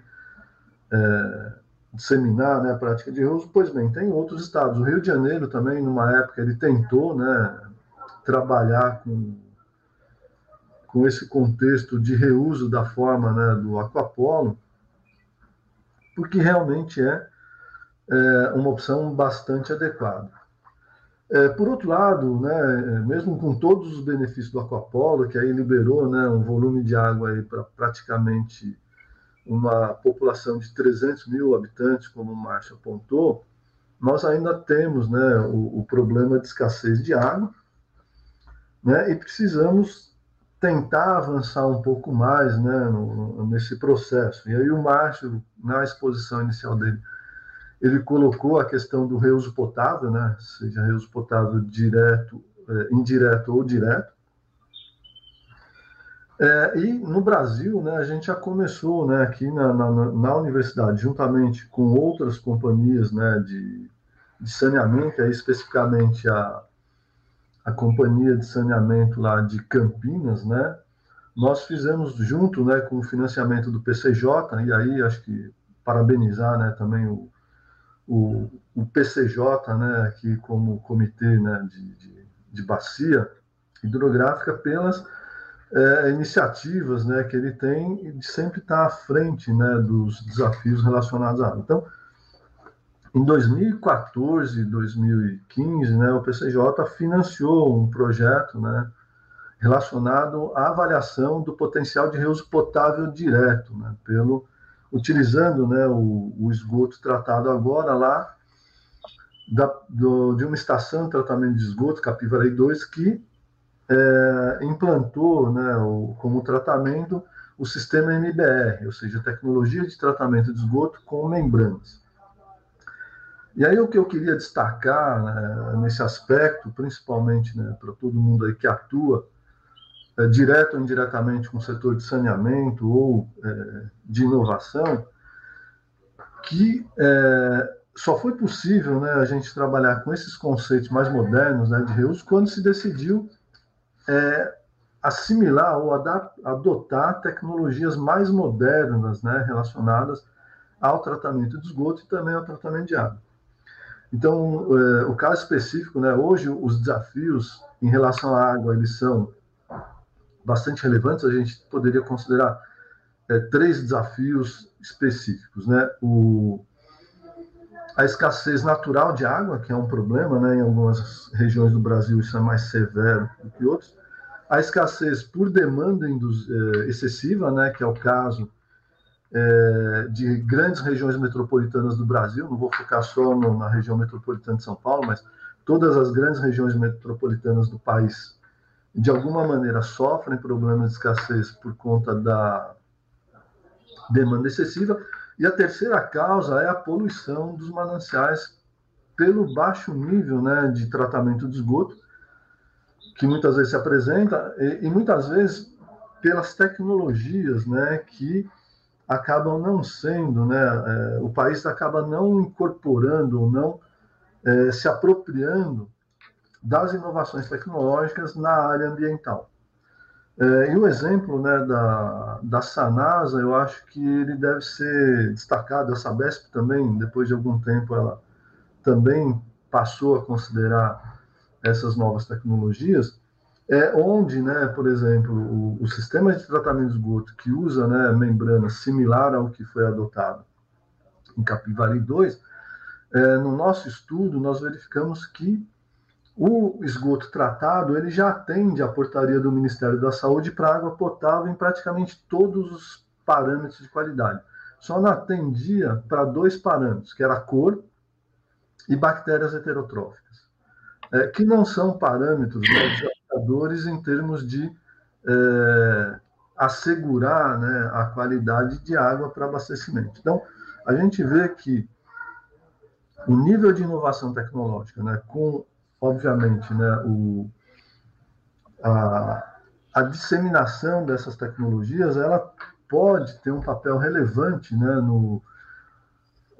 é, disseminar né, a prática de reuso, pois bem, tem outros estados. O Rio de Janeiro também, numa época, ele tentou né, trabalhar com, com esse contexto de reuso da forma né, do aquapolo, porque realmente é, é uma opção bastante adequada. É, por outro lado, né, mesmo com todos os benefícios do aquapolo, que aí liberou né, um volume de água para praticamente uma população de 300 mil habitantes, como o Márcio apontou, nós ainda temos né, o, o, problema de escassez de água, né, e precisamos tentar avançar um pouco mais né, no, nesse processo. E aí o Márcio, na exposição inicial dele, ele colocou a questão do reuso potável, né, seja reuso potável direto, é, indireto ou direto, é, e no Brasil, né, a gente já começou né, aqui na, na, na universidade, juntamente com outras companhias né, de, de saneamento, aí especificamente a, a companhia de saneamento lá de Campinas, né, nós fizemos junto né, com o financiamento do PCJ, e aí acho que parabenizar né, também o, o, o PCJ, né, aqui como comitê né, de, de, de bacia hidrográfica, pelas é, iniciativas né, que ele tem de sempre estar à frente né, dos desafios relacionados à água. Então, em 2014, 2015, né, o PCJ financiou um projeto né, relacionado à avaliação do potencial de reuso potável direto, né, pelo, utilizando né, o, o esgoto tratado agora lá da, do, de uma estação de tratamento de esgoto, Capivari 2, que é, implantou né, o, como tratamento o sistema MBR, ou seja, tecnologia de tratamento de esgoto com membranas. E aí o que eu queria destacar né, nesse aspecto, principalmente né, para todo mundo aí que atua é, direto ou indiretamente com o setor de saneamento ou é, de inovação, que é, só foi possível né, a gente trabalhar com esses conceitos mais modernos né, de reuso quando se decidiu é, assimilar ou adotar tecnologias mais modernas né, relacionadas ao tratamento de esgoto e também ao tratamento de água. Então, é, o caso específico, né, hoje os desafios em relação à água eles são bastante relevantes. A gente poderia considerar é, três desafios específicos, né? O, a escassez natural de água, que é um problema, né? Em algumas regiões do Brasil isso é mais severo do que outros a escassez por demanda eh, excessiva, né, que é o caso é, de grandes regiões metropolitanas do Brasil, não vou focar só no, na região metropolitana de São Paulo, mas todas as grandes regiões metropolitanas do país, de alguma maneira, sofrem problemas de escassez por conta da demanda excessiva. E a terceira causa é a poluição dos mananciais pelo baixo nível né, de tratamento de esgoto, que muitas vezes se apresenta, e, e muitas vezes pelas tecnologias né, que acabam não sendo, né, é, o país acaba não incorporando ou não é, se apropriando das inovações tecnológicas na área ambiental. É, e o exemplo né, da, da Sanasa, eu acho que ele deve ser destacado, a Sabesp também, depois de algum tempo, ela também passou a considerar essas novas tecnologias, é onde, né, por exemplo, o, o sistema de tratamento de esgoto que usa né, membrana similar ao que foi adotado em Capivari 2, é, no nosso estudo nós verificamos que o esgoto tratado ele já atende a portaria do Ministério da Saúde para água potável em praticamente todos os parâmetros de qualidade. Só não atendia para dois parâmetros, que era cor e bactérias heterotróficas, é, que não são parâmetros né, em termos de é, assegurar né, a qualidade de água para abastecimento. Então, a gente vê que o nível de inovação tecnológica, né, com obviamente, né, o, a, a disseminação dessas tecnologias, ela pode ter um papel relevante né, no,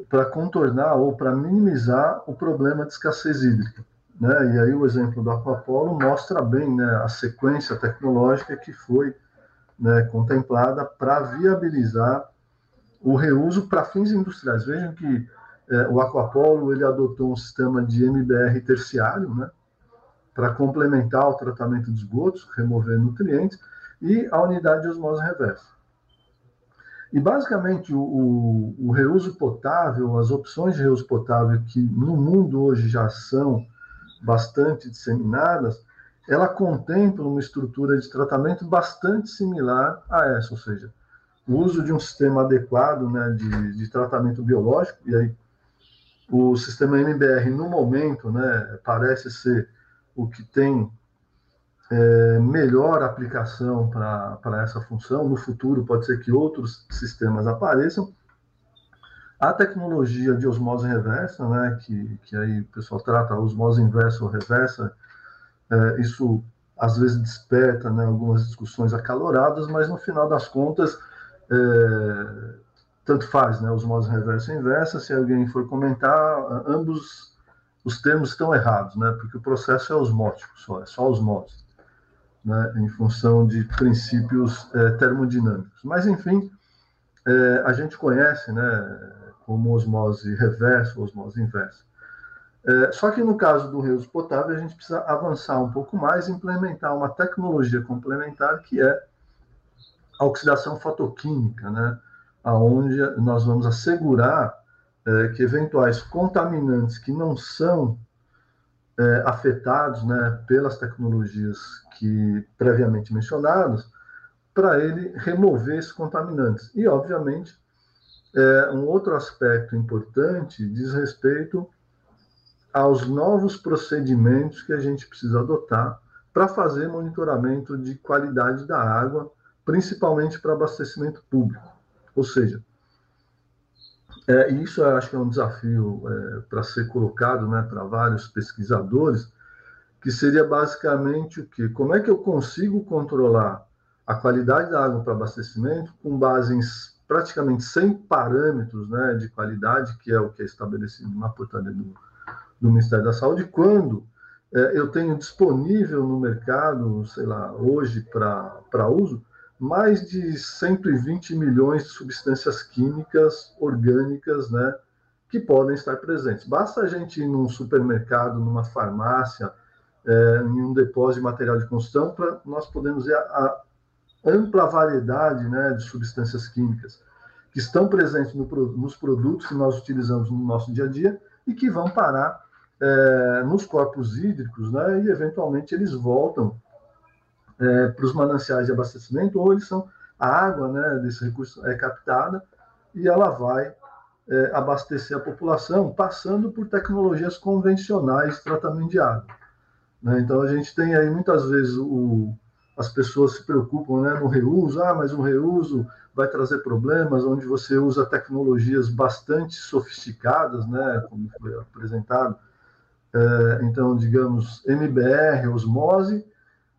para contornar ou para minimizar o problema de escassez hídrica. Né? E aí o exemplo do Aquapolo mostra bem né, a sequência tecnológica que foi né, contemplada para viabilizar o reuso para fins industriais. Vejam que é, o Aquapolo ele adotou um sistema de MBR terciário, né, para complementar o tratamento de esgotos, remover nutrientes, e a unidade de osmose reversa. E basicamente o, o, o, reuso potável, as opções de reuso potável que no mundo hoje já são bastante disseminadas, ela contempla uma estrutura de tratamento bastante similar a essa, ou seja, o uso de um sistema adequado né, de, de tratamento biológico, e aí o sistema MBR, no momento, né, parece ser o que tem é, melhor aplicação para essa função. No futuro, pode ser que outros sistemas apareçam. A tecnologia de osmose reversa, né, que, que aí o pessoal trata osmose inversa ou reversa, é, isso às vezes desperta né, algumas discussões acaloradas, mas no final das contas, é, tanto faz, né? Os modos reversa e inversa. Se alguém for comentar, ambos os termos estão errados, né? Porque o processo é osmótico, só é só osmose, né? Em função de princípios é, termodinâmicos. Mas enfim, é, a gente conhece, né? Como osmose reversa, osmose inversa. É, só que no caso do reuso potável, a gente precisa avançar um pouco mais e implementar uma tecnologia complementar que é a oxidação fotoquímica, né? Aonde nós vamos assegurar é, que eventuais contaminantes que não são é, afetados né, pelas tecnologias que previamente mencionadas, para ele remover esses contaminantes. E, obviamente, é, um outro aspecto importante diz respeito aos novos procedimentos que a gente precisa adotar para fazer monitoramento de qualidade da água, principalmente para abastecimento público. Ou seja, é, isso eu acho que é um desafio é, para ser colocado né, para vários pesquisadores, que seria basicamente o quê? Como é que eu consigo controlar a qualidade da água para abastecimento com base em praticamente 100 parâmetros né, de qualidade, que é o que é estabelecido na portaria do, do Ministério da Saúde, quando é, eu tenho disponível no mercado, sei lá, hoje para uso, mais de 120 milhões de substâncias químicas orgânicas, né, que podem estar presentes. Basta a gente ir num supermercado, numa farmácia, é, em um depósito de material de construção, para nós podemos ver a, a, ampla variedade né, de substâncias químicas que estão presentes no, nos produtos que nós utilizamos no nosso dia a dia e que vão parar é, nos corpos hídricos, né, e eventualmente eles voltam é, para os mananciais de abastecimento, ou eles são a água né, desse recurso é captada e ela vai é, abastecer a população, passando por tecnologias convencionais de tratamento de água. Né? Então, a gente tem aí muitas vezes o, as pessoas se preocupam né, no reuso, ah, mas o reuso vai trazer problemas, onde você usa tecnologias bastante sofisticadas, né, como foi apresentado. É, então, digamos, MBR, osmose,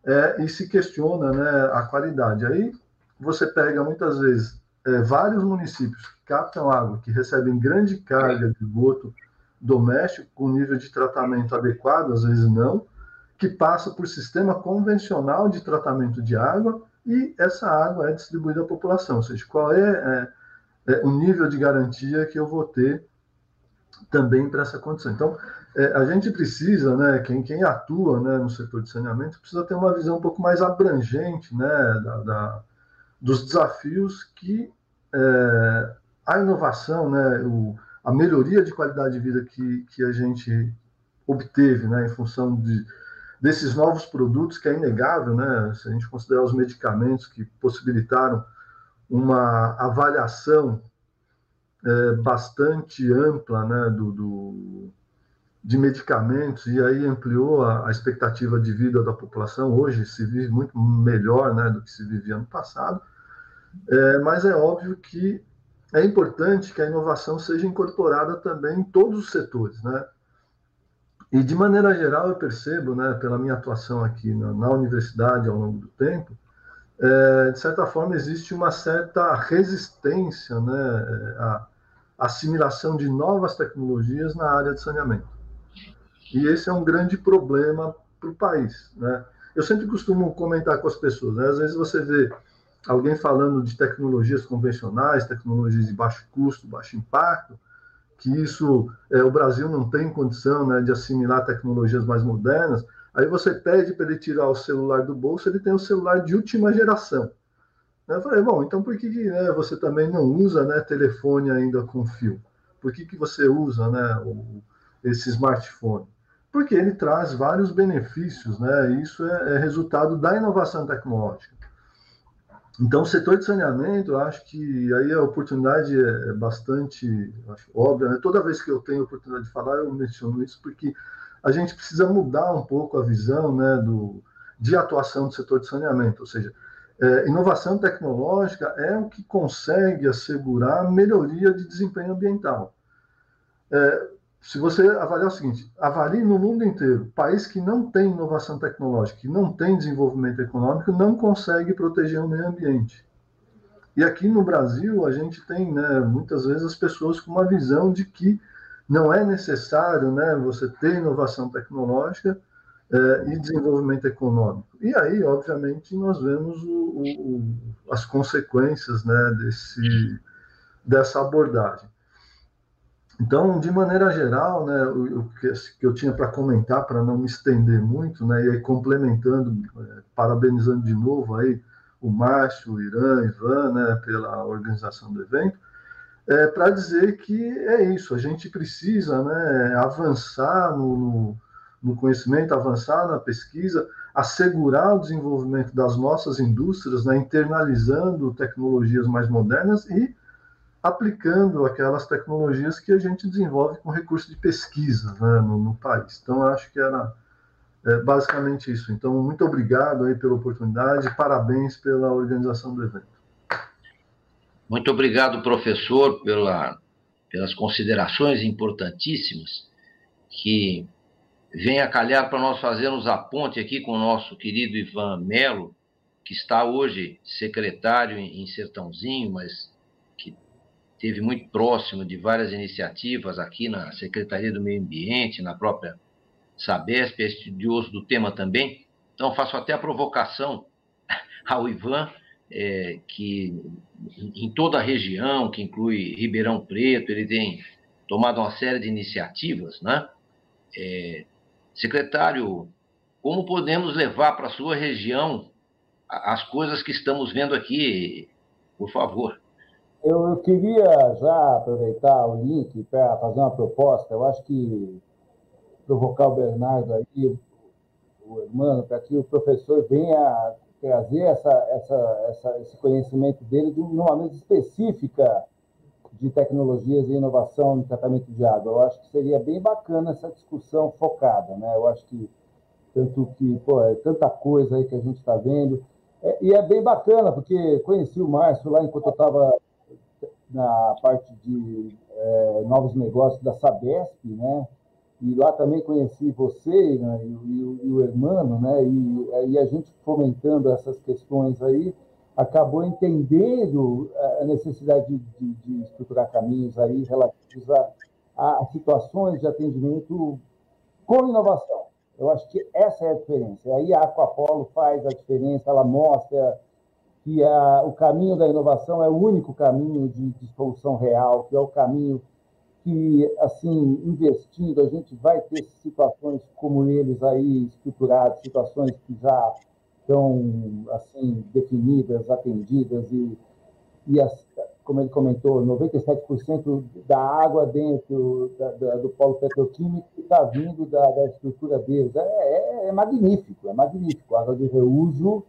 é, e se questiona né, a qualidade. Aí você pega muitas vezes é, vários municípios que captam água, que recebem grande carga de esgoto doméstico, com nível de tratamento adequado, às vezes não, que passa por sistema convencional de tratamento de água e essa água é distribuída à população. Ou seja, qual é, é, é o nível de garantia que eu vou ter também para essa condição. Então, é, a gente precisa, né, quem, quem atua né, no setor de saneamento, precisa ter uma visão um pouco mais abrangente né, da, da dos desafios que é, a inovação, né, o, a melhoria de qualidade de vida que, que a gente obteve né, em função de, desses novos produtos, que é inegável, né, se a gente considerar os medicamentos que possibilitaram uma avaliação é, bastante ampla né, do, do, de medicamentos, e aí ampliou a, a, expectativa de vida da população. Hoje se vive muito melhor né, do que se vivia ano passado, é, mas é óbvio que é importante que a inovação seja incorporada também em todos os setores, né? E de maneira geral eu percebo, né, pela minha atuação aqui na, na universidade ao longo do tempo, é, de certa forma existe uma certa resistência, né, à assimilação de novas tecnologias na área de saneamento. E esse é um grande problema para o país, né? Eu sempre costumo comentar com as pessoas, né? às vezes você vê alguém falando de tecnologias convencionais, tecnologias de baixo custo, baixo impacto, que isso é, o Brasil não tem condição né, de assimilar tecnologias mais modernas. Aí você pede para ele tirar o celular do bolso, ele tem o celular de última geração. Eu falei, bom, então por que né, você também não usa né, telefone ainda com fio? Por que, que você usa né, o, esse smartphone? Porque ele traz vários benefícios, né? Isso é, é resultado da inovação tecnológica. Então, o setor de saneamento, eu acho que aí a oportunidade é, é bastante acho, óbvia. Né? Toda vez que eu tenho oportunidade de falar, eu menciono isso, porque a gente precisa mudar um pouco a visão né, do, de atuação do setor de saneamento. Ou seja, é, inovação tecnológica é o que consegue assegurar melhoria de desempenho ambiental. É, se você avaliar o seguinte, avalie no mundo inteiro, país que não tem inovação tecnológica, que não tem desenvolvimento econômico, não consegue proteger o meio ambiente. E aqui no Brasil, a gente tem, né, muitas vezes, as pessoas com uma visão de que não é necessário né, você ter inovação tecnológica é, e desenvolvimento econômico. E aí, obviamente, nós vemos o, o, as consequências né, desse, dessa abordagem. Então, de maneira geral, né, o, o que eu tinha para comentar, para não me estender muito, né, e aí complementando, é, parabenizando de novo aí o Márcio, o Irã, Ivan, né, pela organização do evento, é, para dizer que é isso, a gente precisa né, avançar no, no, no conhecimento, avançar na pesquisa, assegurar o desenvolvimento das nossas indústrias, né, internalizando tecnologias mais modernas e aplicando aquelas tecnologias que a gente desenvolve com recurso de pesquisa né, no, no, país. Então, acho que era é, basicamente isso. Então, muito obrigado aí pela oportunidade, parabéns pela organização do evento. Muito obrigado, professor, pela, pelas considerações importantíssimas que vem a calhar para nós fazermos a ponte aqui com o nosso querido Ivan Melo, que está hoje secretário em Sertãozinho, mas teve muito próximo de várias iniciativas aqui na Secretaria do Meio Ambiente, na própria Sabesp, é estudioso do tema também. Então, faço até a provocação ao Ivan, é, que em toda a região, que inclui Ribeirão Preto, ele tem tomado uma série de iniciativas, né? É, secretário, como podemos levar para a sua região as coisas que estamos vendo aqui, por favor? Eu, queria já aproveitar o link para fazer uma proposta. Eu acho que provocar o Bernardo aí, o irmão, para que o professor venha trazer essa, essa, essa, esse conhecimento dele de uma mesa específica de tecnologias e inovação no tratamento de água. Eu acho que seria bem bacana essa discussão focada, né? Eu acho que tanto que pô, é tanta coisa aí que a gente está vendo é, e é bem bacana porque conheci o Márcio lá enquanto eu estava na parte de é, novos negócios da Sabesp, né? E lá também conheci você né? e, e, e, o Hermano, né? E, e a gente fomentando essas questões aí acabou entendendo a necessidade de, de, de estruturar caminhos aí relativos a, a, situações de atendimento com inovação. Eu acho que essa é a diferença. Aí a Aquapolo faz a diferença, ela mostra que a, o caminho da inovação é o único caminho de, de solução real, que é o caminho que, assim, investindo, a gente vai ter situações como eles aí estruturadas, situações que já estão assim definidas, atendidas e, e as, como ele comentou, 97% da água dentro da, da, do polo petroquímico está vindo da, da, estrutura deles. É, é, é, magnífico, é magnífico. Água de reuso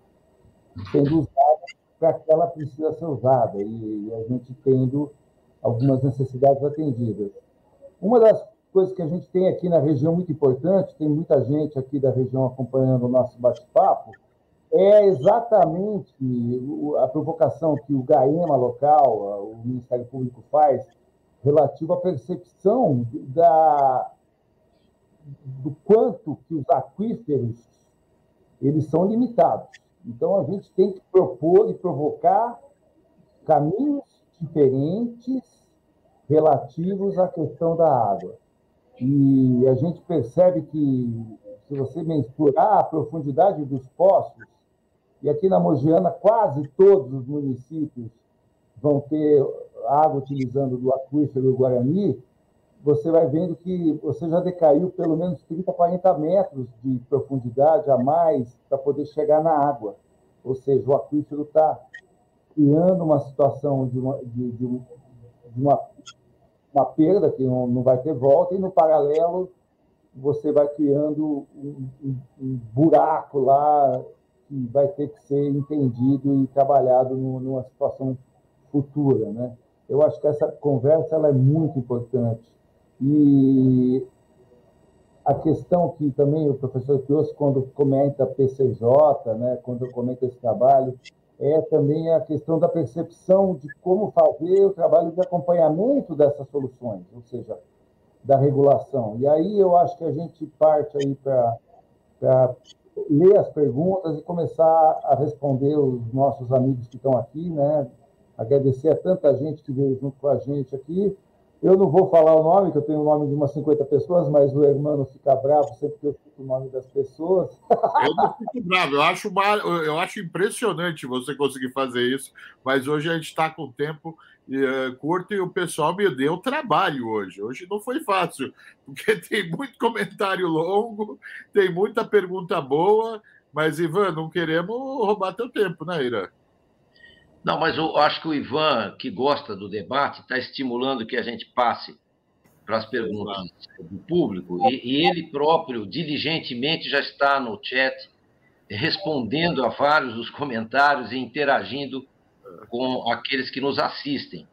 sendo usada para que ela precisa ser usada e, e a gente tendo algumas necessidades atendidas. Uma das coisas que a gente tem aqui na região muito importante, tem muita gente aqui da região acompanhando o nosso bate-papo, é exatamente a provocação que o GAEMA local, o Ministério Público faz, relativo à percepção da, do quanto que os aquíferos eles são limitados. Então, a gente tem que propor e provocar caminhos diferentes relativos à questão da água. E a gente percebe que, se você mensurar a profundidade dos poços, e aqui na Mogiana, quase todos os municípios vão ter água utilizando do aquífero do Guarani, você vai vendo que você já decaiu pelo menos 30, 40 metros de profundidade a mais para poder chegar na água. Ou seja, o aquífero está criando uma situação de uma, de, de uma, uma perda que não, não vai ter volta, e no paralelo você vai criando um, um, um buraco lá que vai ter que ser entendido e trabalhado numa situação futura, né? Eu acho que essa conversa ela é muito importante e a questão que também o professor trouxe quando comenta PCJ, né, quando comenta esse trabalho, é também a questão da percepção de como fazer o trabalho de acompanhamento dessas soluções, ou seja, da regulação. E aí eu acho que a gente parte aí para ler as perguntas e começar a responder os nossos amigos que estão aqui, né? Agradecer a tanta gente que veio junto com a gente aqui. Eu não vou falar o nome, que eu tenho o nome de umas 50 pessoas, mas o Hermano fica bravo sempre que eu fico o nome das pessoas. Eu não fico bravo, eu acho, eu acho impressionante você conseguir fazer isso, mas hoje a gente está com tempo uh, curto e o pessoal me deu trabalho hoje. Hoje não foi fácil, porque tem muito comentário longo, tem muita pergunta boa, mas, Ivan, não queremos roubar teu tempo, né, Ira? Não, mas eu acho que o Ivan, que gosta do debate, está estimulando que a gente passe para as perguntas do público, e, e, ele próprio, diligentemente, já está no chat respondendo a vários dos comentários e interagindo com aqueles que nos assistem.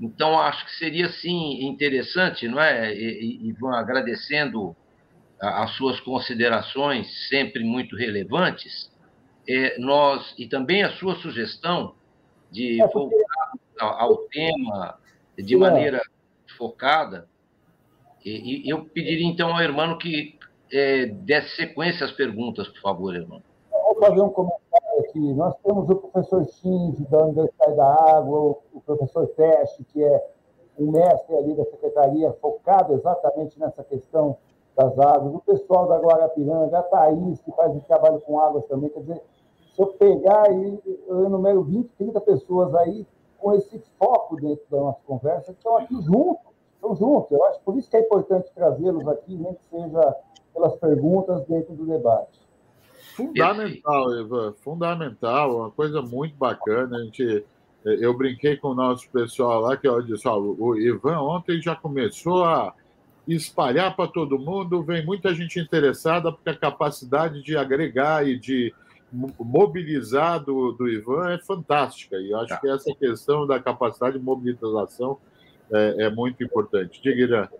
Então, acho que seria, sim, interessante, não é, Ivan, agradecendo as suas considerações, sempre muito relevantes, é, nós, e também a sua sugestão de é, voltar ao, tema de é. maneira focada. E, e, eu pediria então ao irmão que é, desse sequência às perguntas, por favor, irmão. vou fazer um comentário aqui. Nós temos o professor Shinji, da Universidade da Água, o professor Teste, que é um mestre ali da secretaria, focado exatamente nessa questão das águas, o pessoal da Guarapiranga, a Thaís, que faz um trabalho com águas também, quer dizer, se eu pegar aí, eu enumero 20, 30 pessoas aí com esse foco dentro da nossa conversa, que estão aqui juntos, estão juntos. Eu acho por isso que é importante trazê-los aqui, nem que seja pelas perguntas dentro do debate. Fundamental, Ivan, fundamental, uma coisa muito bacana. A gente, eu brinquei com o nosso pessoal lá, que eu disse, ó, o Ivan ontem já começou a espalhar para todo mundo, vem muita gente interessada, porque a capacidade de agregar e de mobilizar do, do Ivan é fantástica. E acho tá. que essa questão da capacidade de mobilização é, é muito importante. Diga,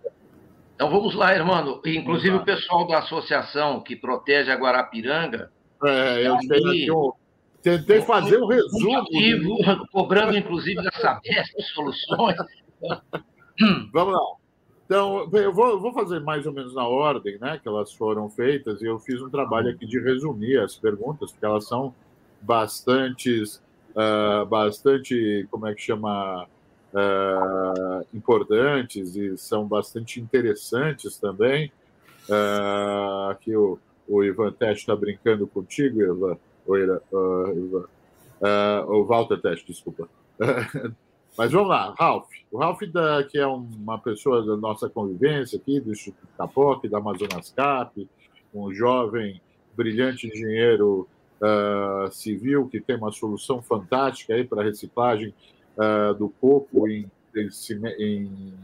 Então vamos lá, irmão. Inclusive o pessoal da associação que protege a Guarapiranga. É, eu um, tentei fazer um resumo. Vivo, cobrando, inclusive, da Sabesp soluções. Vamos lá. Então, eu vou, vou, fazer mais ou menos na ordem né, que elas foram feitas, e eu fiz um trabalho aqui de resumir as perguntas, porque elas são bastante, uh, bastante, como é que chama, uh, importantes e são bastante interessantes também. Uh, aqui o, o Ivan Teste está brincando contigo, Ivan. O, Ivan. o Walter Teste, desculpa. Mas vamos lá, Ralph. O Ralph, da, que é uma pessoa da nossa convivência aqui, do Instituto Capoc, da Amazonas Cap, um jovem, brilhante engenheiro uh, civil que tem uma solução fantástica aí para a reciclagem uh, do coco em, em,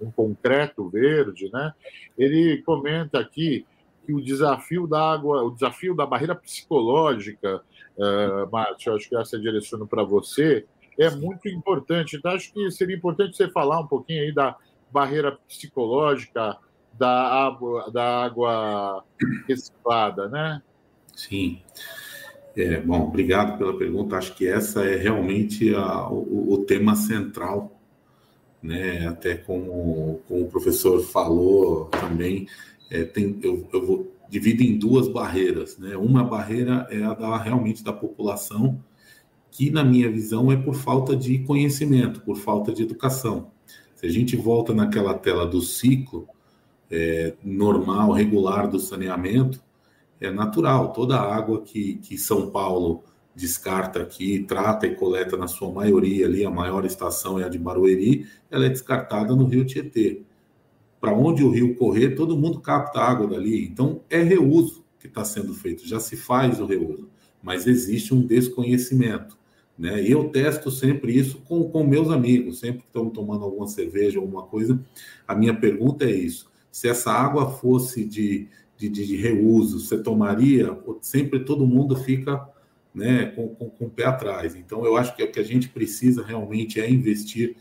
em, concreto verde, né? Ele comenta aqui que o desafio da água, o desafio da barreira psicológica, uh, Márcio, acho que essa direciono para você, é muito importante. Então, acho que seria importante você falar um pouquinho aí da barreira psicológica da água, da água reciclada, né? Sim. É, bom, obrigado pela pergunta. Acho que essa é realmente a, o, o, tema central, né? Até como, como o professor falou também, é, tem, eu, eu vou divido em duas barreiras, né? Uma barreira é a da realmente da população que, na minha visão, é por falta de conhecimento, por falta de educação. Se a gente volta naquela tela do ciclo é, normal, regular do saneamento, é natural. Toda a água que, que São Paulo descarta aqui, trata e coleta na sua maioria ali, a maior estação é a de Barueri, ela é descartada no Rio Tietê. Para onde o rio correr, todo mundo capta água dali. Então, é reuso que está sendo feito, já se faz o reuso, mas existe um desconhecimento. Né? E eu testo sempre isso com, com meus amigos, sempre que estamos tomando alguma cerveja, alguma coisa. A minha pergunta é isso: se essa água fosse de, de, de reuso, você tomaria? Sempre todo mundo fica né, com, com, com o pé atrás. Então, eu acho que o que a gente precisa realmente é investir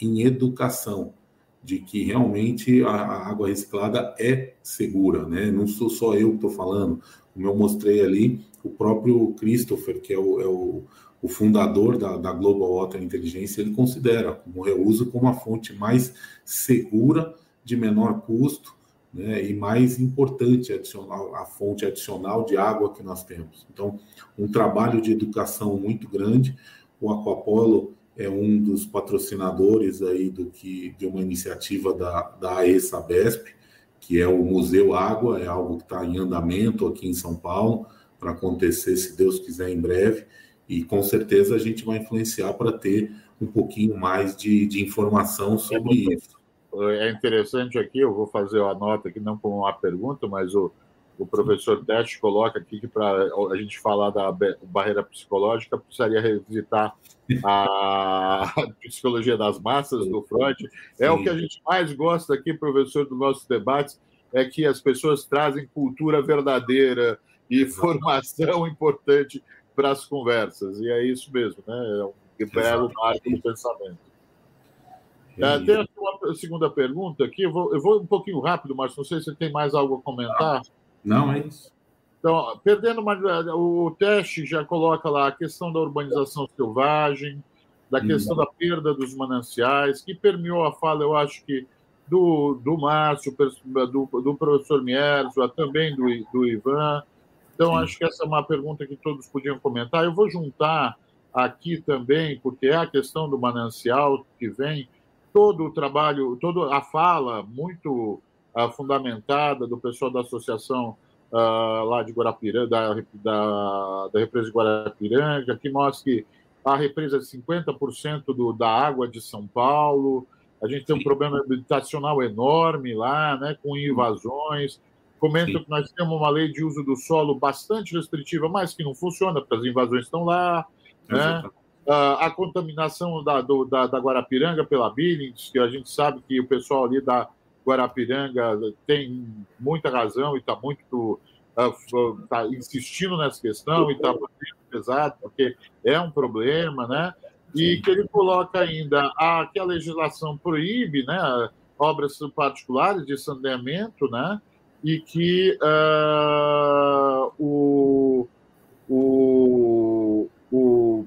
em educação, de que realmente a, a água reciclada é segura, né? Não sou só eu que estou falando, como eu mostrei ali, o próprio Christopher, que é o, é o o fundador da, da Global Water Intelligence, ele considera o reuso como a fonte mais segura, de menor custo, né, e mais importante adicional, a fonte adicional de água que nós temos. Então, um trabalho de educação muito grande. O Aquapolo é um dos patrocinadores aí do que de uma iniciativa da, da AESABESP, que é o Museu Água, é algo que está em andamento aqui em São Paulo, para acontecer, se Deus quiser, em breve. E com certeza a gente vai influenciar para ter um pouquinho mais de, de informação sobre é isso. É interessante aqui, eu vou fazer a nota aqui, não como uma pergunta, mas o, o professor Teste coloca aqui que para a gente falar da barreira psicológica, precisaria revisitar a psicologia das massas do Freud. É Sim. o que a gente mais gosta aqui, professor, dos nossos debates, é que as pessoas trazem cultura verdadeira e formação importante para as conversas. E é isso mesmo, né? É um belo marco do pensamento. É, tem uma segunda pergunta aqui, eu vou, eu vou um pouquinho rápido, mas não sei se tem mais algo a comentar. Não, é isso. Então, perdendo uma, o teste já coloca lá a questão da urbanização selvagem, da questão hum. da perda dos mananciais, que permeou a fala, eu acho que do, do Márcio, do, do professor Mierzo, também do, do Ivan, então, Sim. acho que essa é uma pergunta que todos podiam comentar. Eu vou juntar aqui também, porque é a questão do manancial que vem, todo o trabalho, toda a fala muito uh, fundamentada do pessoal da associação uh, lá de Guarapiranga, da, da, da represa de Guarapiranga, que mostra que a represa é 50% do, da água de São Paulo, a gente tem um problema habitacional enorme lá, né, com invasões, Comento Sim. que nós temos uma lei de uso do solo bastante restritiva, mas que não funciona, porque as invasões estão lá. Né? a contaminação da, do, da, da, Guarapiranga pela Billings, que a gente sabe que o pessoal ali da Guarapiranga tem muita razão e está muito uh, tá insistindo nessa questão e está pesado, porque é um problema, né? e que ele coloca ainda a, que a legislação proíbe né, obras particulares de saneamento, né, e que uh, o, o, o,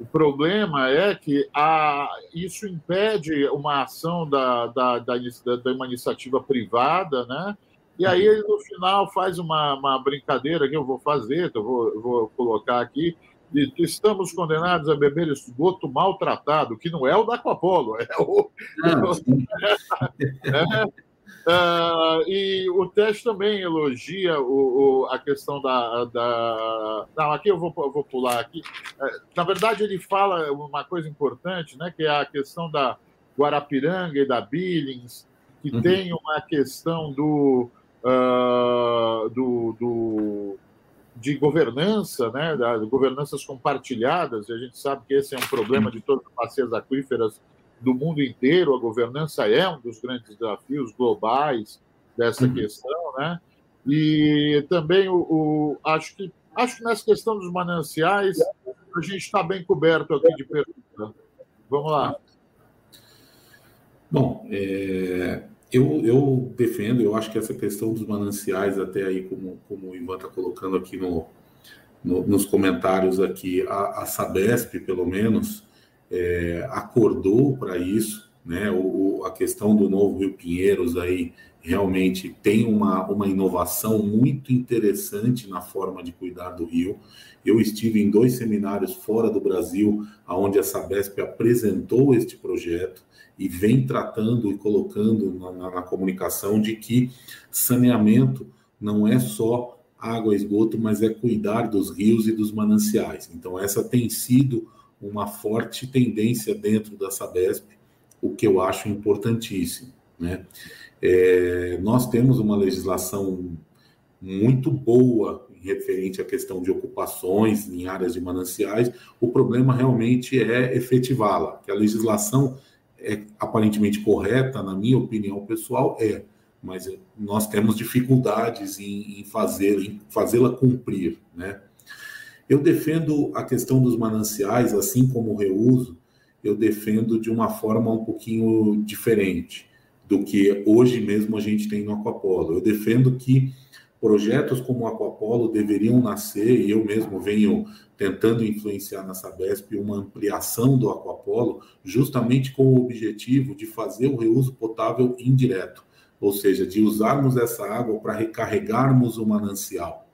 o problema é que a, isso impede uma ação da, da, da, da uma iniciativa privada, né? E aí ele, no final, faz uma, uma brincadeira que eu vou fazer, eu vou, eu vou colocar aqui, de estamos condenados a beber esgoto maltratado, que não é o da Aquapolo, é o. é, Uh, e o teste também elogia o, o, a questão da, da. Não, aqui eu vou, vou pular aqui. Uh, na verdade, ele fala uma coisa importante, né, que é a questão da Guarapiranga e da Billings, que uhum. tem uma questão do, uh, do, do, de governança, né, da, governanças compartilhadas, e a gente sabe que esse é um problema de todas as bacias aquíferas do mundo inteiro, a governança é um dos grandes desafios globais dessa uhum. questão, né? E também o, o, acho que acho que nessa questão dos mananciais a gente está bem coberto aqui de pergunta. Vamos lá. Bom, é, eu, eu defendo, eu acho que essa questão dos mananciais, até aí como, como o Ivan está colocando aqui no, no, nos comentários aqui, a, a Sabesp, pelo menos, é, acordou para isso, né? O, a questão do novo Rio Pinheiros aí realmente tem uma, uma inovação muito interessante na forma de cuidar do rio. Eu estive em dois seminários fora do Brasil, onde a Sabesp apresentou este projeto e vem tratando e colocando na, na, na comunicação de que saneamento não é só água esgoto, mas é cuidar dos rios e dos mananciais. Então, essa tem sido uma forte tendência dentro da Sabesp, o que eu acho importantíssimo. Né? É, nós temos uma legislação muito boa referente à questão de ocupações em áreas de mananciais, o problema realmente é efetivá-la, que a legislação é aparentemente correta, na minha opinião pessoal, é, mas nós temos dificuldades em, em fazer, fazê-la cumprir, né? Eu defendo a questão dos mananciais, assim como o reuso, eu defendo de uma forma um pouquinho diferente do que hoje mesmo a gente tem no Aquapolo. Eu defendo que projetos como o Aquapolo deveriam nascer, e eu mesmo venho tentando influenciar na Sabesp uma ampliação do Aquapolo, justamente com o objetivo de fazer o reuso potável indireto, ou seja, de usarmos essa água para recarregarmos o manancial.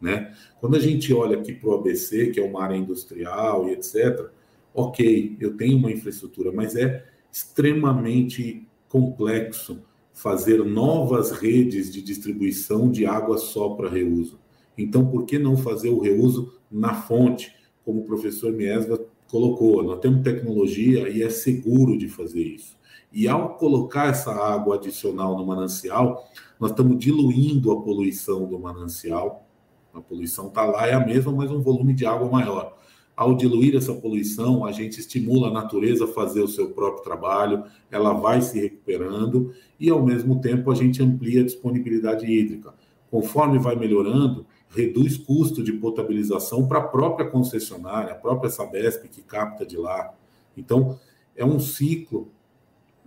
Né? Quando a gente olha aqui para o ABC, que é uma área industrial e etc., ok, eu tenho uma infraestrutura, mas é extremamente complexo fazer novas redes de distribuição de água só para reuso. Então, por que não fazer o reuso na fonte, como o professor Miesva colocou? Nós temos tecnologia e é seguro de fazer isso. E ao colocar essa água adicional no manancial, nós estamos diluindo a poluição do manancial, a poluição está lá, é a mesma, mas um volume de água maior. Ao diluir essa poluição, a gente estimula a natureza a fazer o seu próprio trabalho, ela vai se recuperando e, ao mesmo tempo, a gente amplia a disponibilidade hídrica. Conforme vai melhorando, reduz custo de potabilização para a própria concessionária, a própria Sabesp que capta de lá. Então, é um ciclo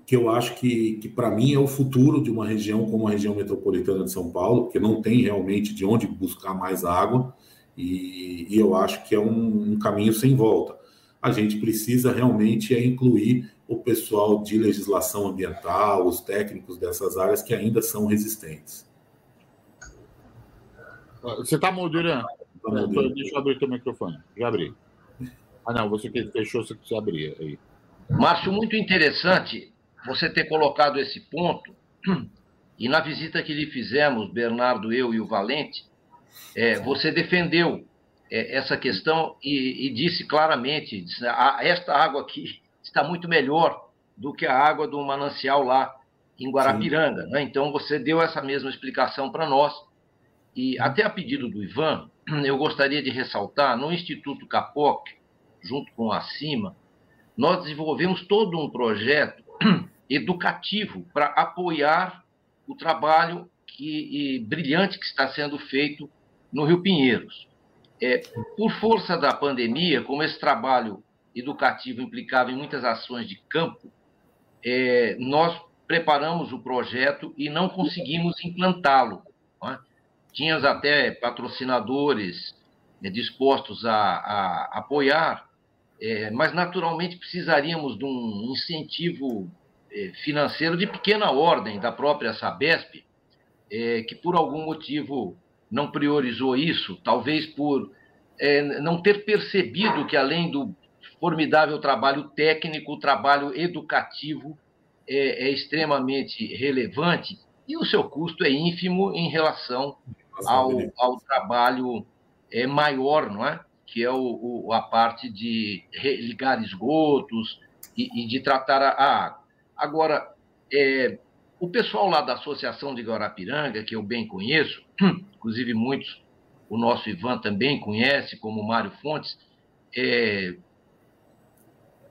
que eu acho que, que para mim é o futuro de uma região como a região metropolitana de São Paulo, porque não tem realmente de onde buscar mais água, e, e eu acho que é um, um, caminho sem volta. A gente precisa realmente é incluir o pessoal de legislação ambiental, os técnicos dessas áreas que ainda são resistentes. Você está moderando? Tá Deixa eu abrir teu microfone. Já abri. Ah, não, você que fechou, você precisa abrir aí. Márcio, muito interessante você ter colocado esse ponto, e na visita que lhe fizemos, Bernardo, eu e o Valente, é, você defendeu é, essa questão e, e disse claramente: disse, ah, esta água aqui está muito melhor do que a água do manancial lá em Guarapiranga. Né? Então, você deu essa mesma explicação para nós. E até a pedido do Ivan, eu gostaria de ressaltar: no Instituto Capoc, junto com a CIMA, nós desenvolvemos todo um projeto educativo para apoiar o trabalho que, brilhante que está sendo feito no Rio Pinheiros. É, por força da pandemia, como esse trabalho educativo implicava em muitas ações de campo, é, nós preparamos o projeto e não conseguimos implantá-lo. É? Tínhamos até patrocinadores é, dispostos a, a apoiar, é, mas naturalmente precisaríamos de um incentivo financeiro de pequena ordem da própria Sabesp, é, que por algum motivo não priorizou isso, talvez por é, não ter percebido que além do formidável trabalho técnico, o trabalho educativo é, é, extremamente relevante e o seu custo é ínfimo em relação ao, ao trabalho é, maior, não é? que é o, o, a parte de ligar esgotos e, e de tratar a, a água. Agora, é, o pessoal lá da Associação de Guarapiranga, que eu bem conheço, inclusive muitos, o nosso Ivan também conhece, como Mário Fontes, é,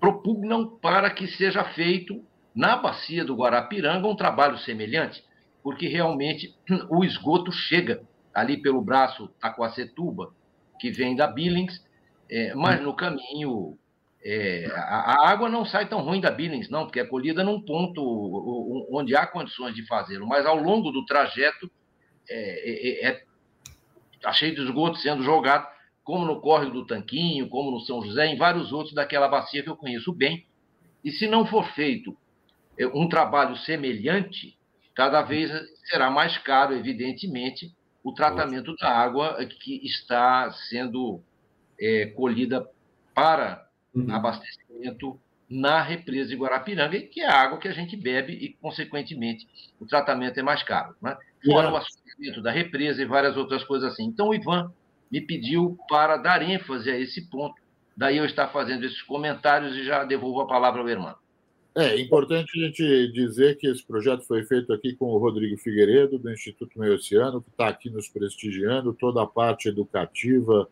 propugnam para que seja feito na bacia do Guarapiranga um trabalho semelhante, porque realmente o esgoto chega ali pelo braço Taquacetuba, que vem da Billings, é, mas no caminho é, a, a, água não sai tão ruim da Billings, não, porque é colhida num ponto onde há condições de fazê-lo, mas ao longo do trajeto é, é, é tá cheio de esgoto sendo jogado como no Córrego do Tanquinho, como no São José, em vários outros daquela bacia que eu conheço bem. E se não for feito é, um trabalho semelhante, cada vez será mais caro, evidentemente, o tratamento da água que está sendo é, colhida para uhum. abastecimento na represa de Guarapiranga, que é a água que a gente bebe e, consequentemente, o tratamento é mais caro. Né? Fora o assoreamento da represa e várias outras coisas assim. Então, o Ivan me pediu para dar ênfase a esse ponto. Daí eu estar fazendo esses comentários e já devolvo a palavra ao irmão. É importante a gente dizer que esse projeto foi feito aqui com o Rodrigo Figueiredo, do Instituto Meio Oceano, que está aqui nos prestigiando, toda a parte educativa,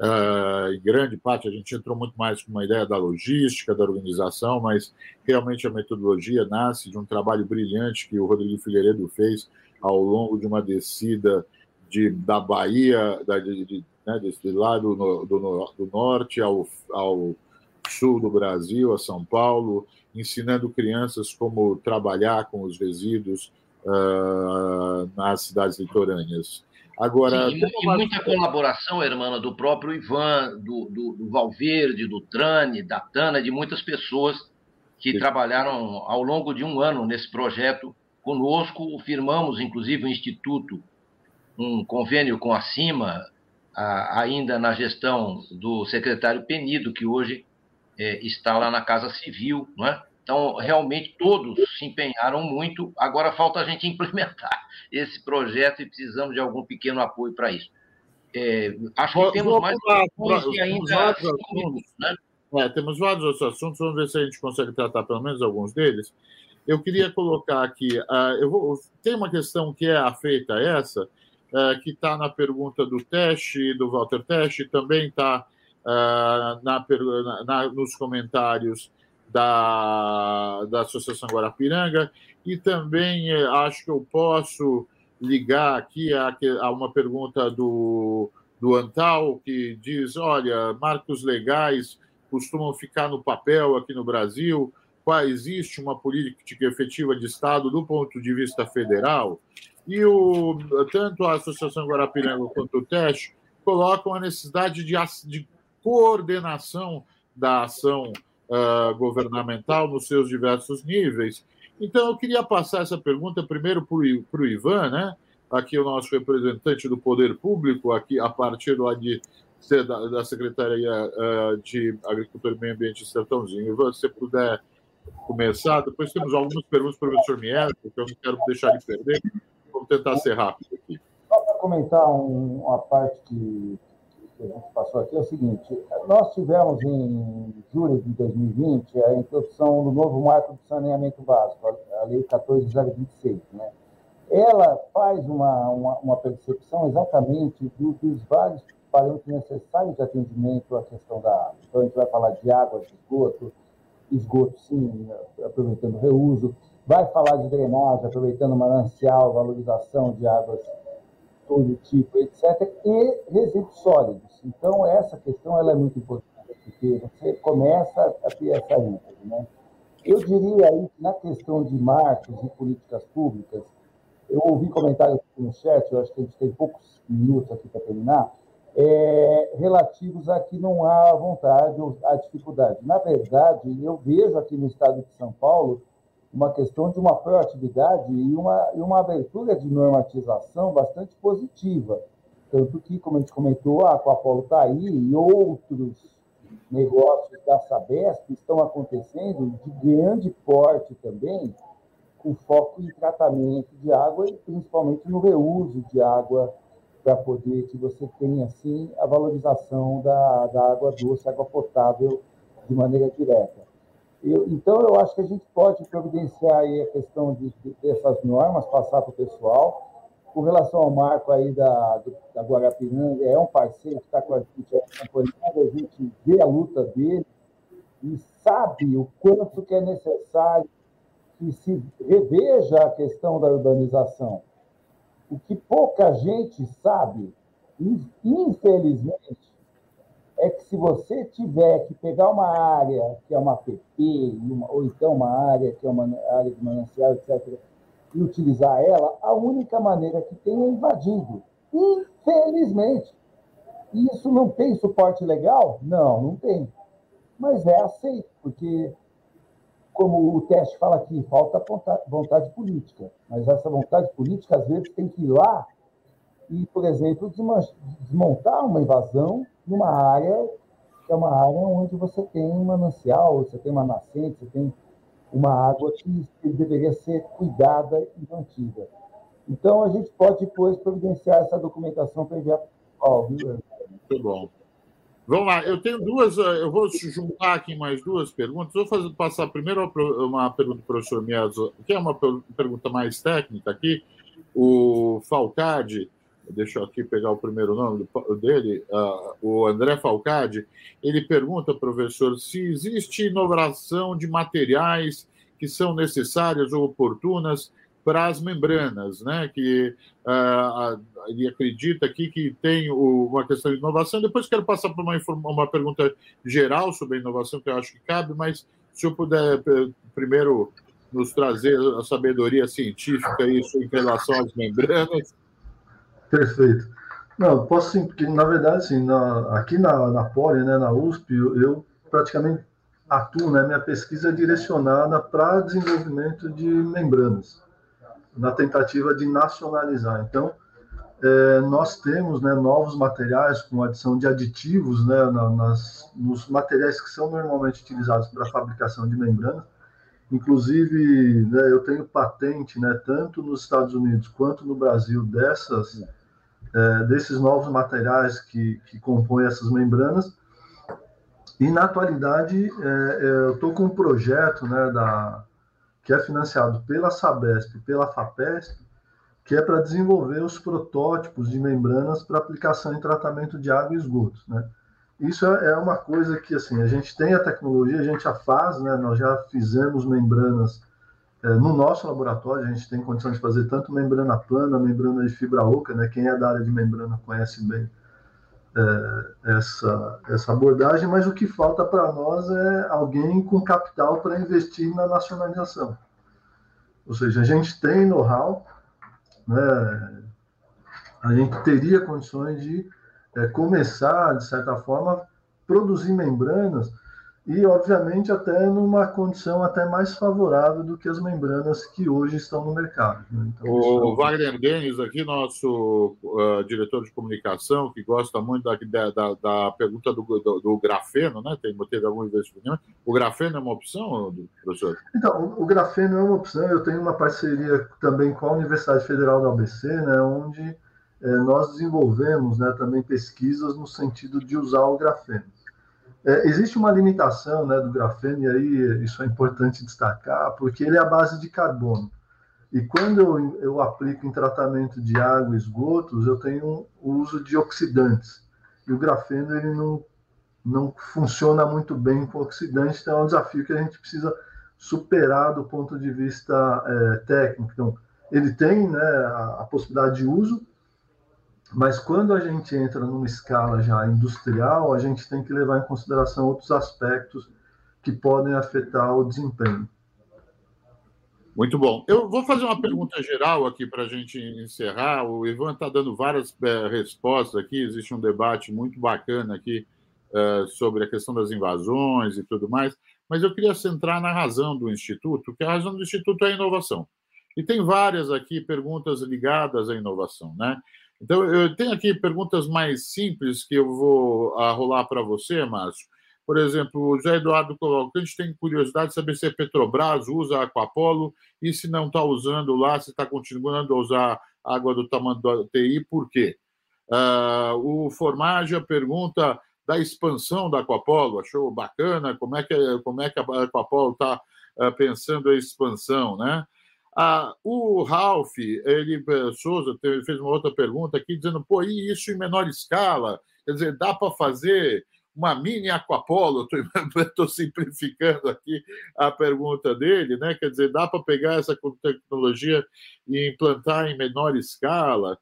uh, em grande parte a gente entrou muito mais com uma ideia da logística, da organização, mas realmente a metodologia nasce de um trabalho brilhante que o Rodrigo Figueiredo fez ao longo de uma descida de, da Bahia, da, de, de, né, desse lado do, do, norte ao, ao sul do Brasil, a São Paulo, ensinando crianças como trabalhar com os resíduos uh, nas cidades litorâneas. Agora, Sim, e, muita colaboração, irmã, do próprio Ivan, do, do, do, Valverde, do Trane, da Tana, de muitas pessoas que Sim. trabalharam ao longo de um ano nesse projeto conosco. Firmamos, inclusive, o Instituto um convênio com a CIMA, ainda na gestão do secretário Penido, que hoje é, está lá na Casa Civil, não é? Então, realmente, todos se empenharam muito. Agora falta a gente implementar esse projeto e precisamos de algum pequeno apoio para isso. É, acho que temos mais e ainda minutos, né? É, temos vários outros assuntos, vamos ver se a gente consegue tratar pelo menos alguns deles. Eu queria colocar aqui, uh, eu vou, tem uma questão que é afeita a essa, uh, que está na pergunta do teste, do Walter Teste, também está uh, na, na, nos comentários da, da Associação Guarapiranga, e também uh, acho que eu posso ligar aqui a, a uma pergunta do, do Antal, que diz: olha, marcos legais costumam ficar no papel aqui no Brasil, qual existe uma política efetiva de Estado do ponto de vista federal? E o, tanto a Associação Guarapiranga quanto o TESH colocam a necessidade de, de coordenação da ação uh, governamental nos seus diversos níveis. Então, eu queria passar essa pergunta primeiro para o Ivan, né? aqui o nosso representante do Poder Público, aqui a partir lá de, da, da Secretaria uh, de Agricultura e Meio Ambiente de Sertãozinho. Ivan, se você puder começar, depois temos algumas perguntas para o professor Mier, porque eu não quero deixar de perder. Vamos tentar ser rápido aqui. Só para comentar um, uma parte que, que, a gente passou aqui, é o seguinte: nós tivemos em julho de 2020 a introdução do novo marco de saneamento básico, a Lei 14026, né? Ela faz uma, uma, uma percepção exatamente do, dos vários parâmetros necessários de atendimento à questão da água. Então, a gente vai falar de água, de esgoto, esgoto, sim, aproveitando reuso, vai falar de drenagem, aproveitando manancial, valorização de águas todo tipo, etc., e resíduos sólidos. Então, essa questão ela é muito importante. porque você começa a ter essa ênfase. Né? Eu diria aí na questão de marcos e políticas públicas, eu ouvi comentários no chat, eu acho que a gente tem poucos minutos aqui para terminar, é, relativos a que não há vontade ou há dificuldade. Na verdade, eu vejo aqui no estado de São Paulo uma questão de uma proatividade e uma, e uma abertura de normatização bastante positiva. Tanto que, como a gente comentou, a Aquapolo está aí e outros negócios da Sabesp estão acontecendo de grande porte também, com foco em tratamento de água e principalmente no reuso de água para poder que você tenha, assim, a valorização da, da água doce, água potável de maneira direta. Eu, então, eu acho que a gente pode providenciar a questão de, de dessas normas, passar para o pessoal. Com relação ao marco aí da, da Guarapiranga, é um parceiro que está com a gente acompanhando, a gente vê a luta dele e sabe o quanto que é necessário que se reveja a questão da urbanização. O que pouca gente sabe, infelizmente, é que se você tiver que pegar uma área que é uma PP, ou então uma área que é uma área de manancial, etc., e utilizar ela, a única maneira que tem é invadindo. Infelizmente. Isso não tem suporte legal? Não, não tem. Mas é aceito, porque, como o teste fala aqui, falta vontade política. Mas essa vontade política, às vezes, tem que ir lá e, por exemplo, desmontar uma invasão numa área que é uma área onde você tem um manancial, você tem uma nascente, você tem uma água que deveria ser cuidada e mantida. Então, a gente pode depois providenciar essa documentação para enviar para o Muito bom. Vamos lá, eu tenho duas, eh, eu vou juntar aqui mais duas perguntas. Vou fazer, passar primeiro uma pergunta do professor Miazo, que é uma pergunta mais técnica aqui. O Falcade deixa eu aqui pegar o primeiro nome dele, uh, o André Falcade, ele pergunta, professor, se existe inovação de materiais que são necessárias ou oportunas para as membranas, né? Que uh, ele acredita aqui que tem o, uma questão de inovação. Depois quero passar para uma, uma pergunta geral sobre a inovação que eu acho que cabe, mas se eu puder primeiro nos trazer a sabedoria científica isso em relação às membranas Perfeito. Não, posso sim, porque na verdade, assim, na, aqui na, na Poli, né, na USP, eu, eu, praticamente atuo, né, minha pesquisa é direcionada para desenvolvimento de membranas, na tentativa de nacionalizar. Então, é, nós temos né, novos materiais com adição de aditivos né, na, nas, nos materiais que são normalmente utilizados para a fabricação de membranas. Inclusive, né, eu tenho patente, né, tanto nos Estados Unidos quanto no Brasil, dessas é, desses novos materiais que, que compõem essas membranas. E, na atualidade, é, é eu estou com um projeto né, da, que é financiado pela Sabesp e pela FAPESP, que é para desenvolver os protótipos de membranas para aplicação em tratamento de água e esgotos. Né? Isso é, é uma coisa que assim a gente tem a tecnologia, a gente já faz, né? nós já fizemos membranas no nosso laboratório, a gente tem condição de fazer tanto membrana plana, membrana de fibra oca, né? Quem é da área de membrana conhece bem é, essa, essa abordagem, mas o que falta para nós é alguém com capital para investir na nacionalização. Ou seja, a gente tem know-how, né? a gente teria condições de é, começar, de certa forma, produzir membranas e, obviamente, até numa condição até mais favorável do que as membranas que hoje estão no mercado. Né? Então, o é... Wagner Denis, aqui, nosso uh, diretor de comunicação, que gosta muito da, da, da pergunta do, do, do, grafeno, né? Tem, teve algum investimento. O grafeno é uma opção, professor? Então, o, o grafeno é uma opção. Eu tenho uma parceria também com a Universidade Federal da ABC, né, onde é, nós desenvolvemos né, também pesquisas no sentido de usar o grafeno. É, existe uma limitação né, do grafeno, e aí isso é importante destacar, porque ele é a base de carbono. E quando eu, eu aplico em tratamento de água e esgotos, eu tenho o uso de oxidantes. E o grafeno ele não, não funciona muito bem com oxidante, então é um desafio que a gente precisa superar do ponto de vista é, técnico. Então, ele tem né, a, a possibilidade de uso, Mas quando a gente entra numa escala já industrial, a gente tem que levar em consideração outros aspectos que podem afetar o desempenho. Muito bom. Eu vou fazer uma pergunta geral aqui para a gente encerrar. O Ivan está dando várias é, respostas aqui. Existe um debate muito bacana aqui é, sobre a questão das invasões e tudo mais. Mas eu queria centrar na razão do Instituto, que a razão do Instituto é a inovação. E tem várias aqui perguntas ligadas à inovação, né? Então, eu tenho aqui perguntas mais simples que eu vou rolar para você, Márcio. Por exemplo, o José Eduardo gente tem curiosidade de saber se a Petrobras usa a Aquapolo e se não está usando lá, se está continuando a usar água do tamanho do TI, por quê? Uh, o Formagia pergunta da expansão da Aquapolo, achou bacana, como é que, como é que a Aquapolo está uh, ah, pensando a expansão, né? Uh, o Ralph, ele, eh, Souza, fez uma outra pergunta aqui, dizendo, pô, e isso em menor escala? Quer dizer, dá para fazer uma mini aquapolo, estou simplificando aqui a pergunta dele, né? Quer dizer, dá para pegar essa tecnologia e implantar em menor escala.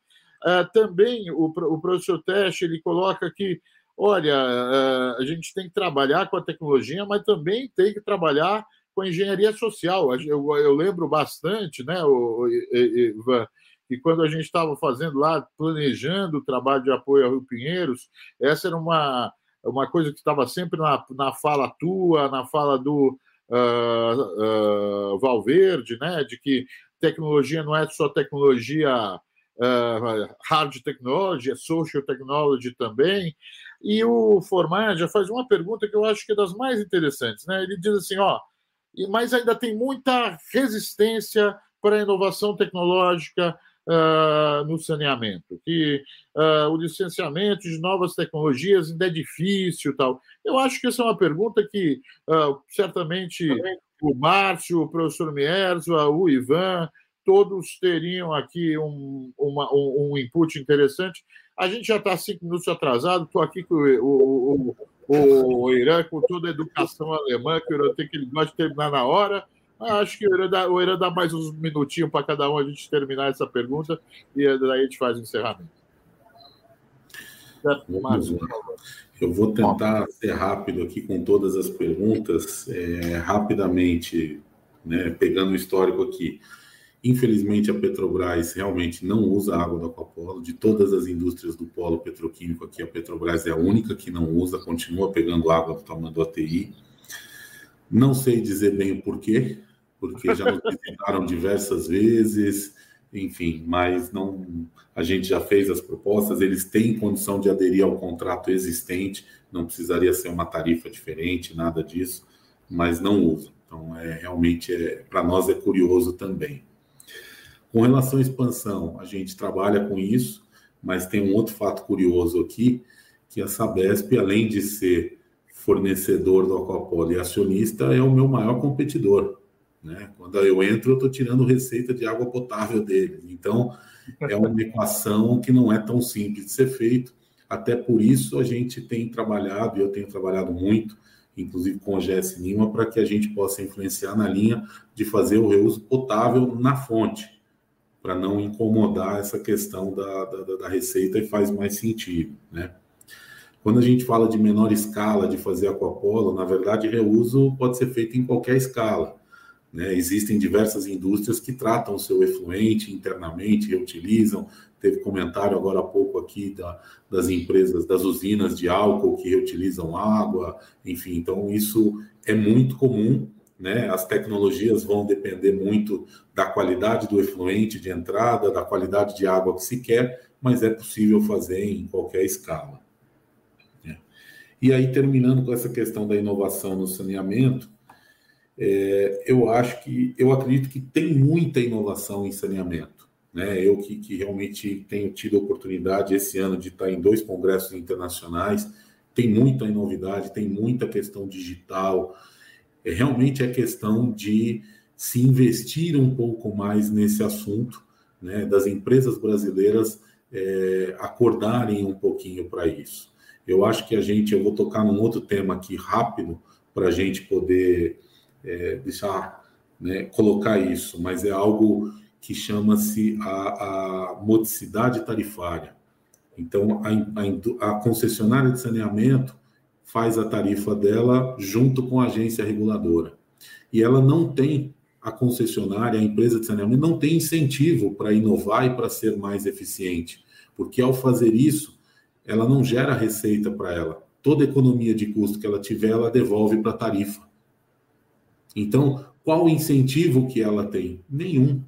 Uh, também o, o professor Teste ele coloca que, olha, uh, a gente tem que trabalhar com a tecnologia, mas também tem que trabalhar com engenharia social. Eu, eu lembro bastante, né, Ivan, que quando a gente estava fazendo lá, planejando o trabalho de apoio ao Rio Pinheiros, essa era uma uma coisa que estava sempre na, na fala tua, na fala do uh, uh, Valverde, né, de que tecnologia não é só tecnologia uh, hard technology, é social technology também. E o Formar já faz uma pergunta que eu acho que é das mais interessantes. Né? Ele diz assim: ó, mas ainda tem muita resistência para a inovação tecnológica, uh, no saneamento, que uh, o licenciamento de novas tecnologias ainda é difícil tal. Eu acho que essa é uma pergunta que uh, certamente o Márcio, o professor Mierza, o Ivan, todos teriam aqui um, uma, um, um input interessante. A gente já está cinco minutos atrasado, estou aqui com o, o, o Irã com toda a educação alemã, que o Irã tem que ele gosta de terminar na hora. Acho que o Irã dá, o Irã dá mais uns minutinhos para cada um a gente terminar essa pergunta e daí a gente faz o encerramento. Eu vou tentar ser rápido aqui com todas as perguntas, é, rapidamente, né, pegando o histórico aqui. Infelizmente, a Petrobras realmente não usa água do Aquapolo. De todas as indústrias do polo petroquímico aqui, a Petrobras é a única que não usa, continua pegando água do tamanho do ATI. Não sei dizer bem o porquê, porque já nos visitaram diversas vezes, enfim, mas não, a gente já fez as propostas, eles têm condição de aderir ao contrato existente, não precisaria ser uma tarifa diferente, nada disso, mas não usam. Então, é, realmente, é, para nós é curioso também. Com relação à expansão, a gente trabalha com isso, mas tem um outro fato curioso aqui, que a Sabesp, além de ser fornecedor do Aquapolo e acionista, é o meu maior competidor. Né? Quando eu entro, eu estou tirando receita de água potável deles. Então, é uma equação que não é tão simples de ser feito. Até por isso, a gente tem trabalhado, e eu tenho trabalhado muito, inclusive com o GS Lima, para que a gente possa influenciar na linha de fazer o reuso potável na fonte, para não incomodar essa questão da, da, da, receita e faz mais sentido. Né? Quando a gente fala de menor escala, de fazer aquapolo, na verdade, reuso pode ser feito em qualquer escala. Né? Existem diversas indústrias que tratam o seu efluente internamente, reutilizam. Teve comentário agora há pouco aqui da, das empresas, das usinas de álcool que reutilizam água, enfim, então isso é muito comum. Né? As tecnologias vão depender muito da qualidade do efluente de entrada, da qualidade de água que se quer, mas é possível fazer em qualquer escala. Né? E aí, terminando com essa questão da inovação no saneamento, é, eu acho que, eu acredito que tem muita inovação em saneamento. Né? Eu que, que realmente tenho tido a oportunidade esse ano de estar em dois congressos internacionais, tem muita novidade, tem muita questão digital. É, realmente é questão de se investir um pouco mais nesse assunto, né? das empresas brasileiras é, acordarem um pouquinho para isso. Eu acho que a gente, eu vou tocar num outro tema aqui rápido, para a gente poder é, deixar, né, colocar isso, mas é algo que chama-se a, a modicidade tarifária. Então, a, a, a concessionária de saneamento faz a tarifa dela junto com a agência reguladora. E ela não tem, a concessionária, a empresa de saneamento, não tem incentivo para inovar e para ser mais eficiente. Porque ao fazer isso, ela não gera receita para ela. Toda economia de custo que ela tiver, ela devolve para a tarifa. Então, qual o incentivo que ela tem? Nenhum.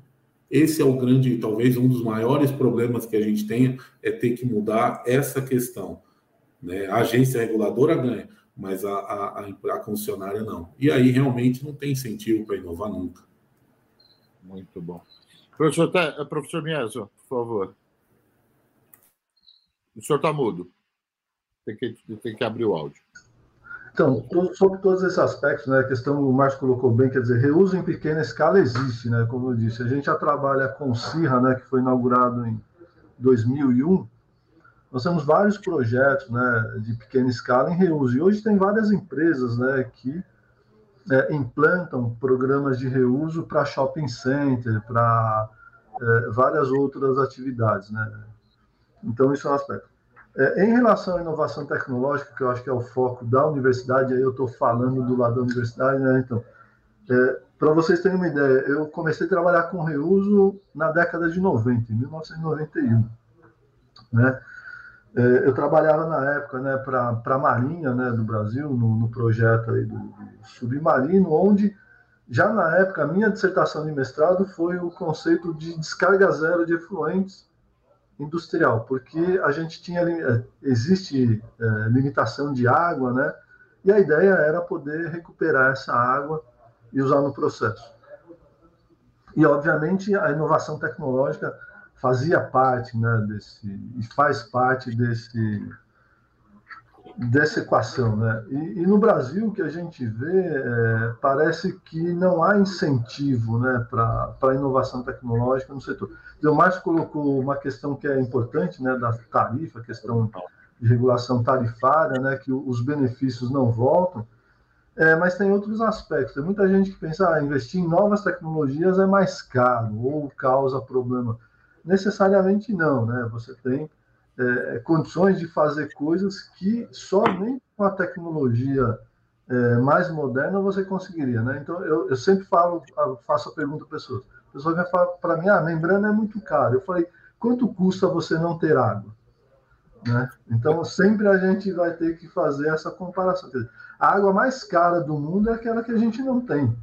Esse é o grande, talvez um dos maiores problemas que a gente tenha, é ter que mudar essa questão. Né? A agência reguladora ganha, mas a, a, a, concessionária não. E aí realmente não tem incentivo para inovar nunca. Muito bom. Professor, tá, professor Mieso, por favor. O senhor está mudo. Tem que, tem que abrir o áudio. Então, sobre todos esses aspectos, né, a questão o Márcio colocou bem, quer dizer, reuso em pequena escala existe, né, como eu disse. A gente já trabalha com o CIRRA, né, que foi inaugurado em 2001. Nós temos vários projetos, né, de pequena escala em reuso. E hoje tem várias empresas, né, que é, implantam programas de reuso para shopping center, para é, várias outras atividades, né. Então, isso é um aspecto. É, em relação à inovação tecnológica, que eu acho que é o foco da universidade, aí eu estou falando do lado da universidade, né? Então, é, para vocês terem uma ideia, eu comecei a trabalhar com reuso na década de 90, em 1991. Né? É, eu trabalhava na época né, para a Marinha né, do Brasil, no, no projeto aí do, do submarino, onde já na época a minha dissertação de mestrado foi o conceito de descarga zero de efluentes industrial, porque a gente tinha é, existe é, limitação de água, né? E a ideia era poder recuperar essa água e usar no processo. E obviamente a inovação tecnológica fazia parte, né, desse e faz parte desse dessa equação, né? E, e, no Brasil o que a gente vê é, parece que não há incentivo, né, para a inovação tecnológica no setor. O Márcio colocou uma questão que é importante, né, da tarifa, questão de regulação tarifária, né, que os benefícios não voltam. É, mas tem outros aspectos. Tem muita gente que pensa, ah, investir em novas tecnologias é mais caro ou causa problema. Necessariamente não, né? Você tem é, é, condições de fazer coisas que somente com a tecnologia é, mais moderna você conseguiria, né? Então, eu, eu sempre falo, faço a pergunta para pessoas. A pessoa vai falar para mim, ah, membrana é muito caro. Eu falei, quanto custa você não ter água? Né? Então, sempre a gente vai ter que fazer essa comparação. A água mais cara do mundo é aquela que a gente não tem.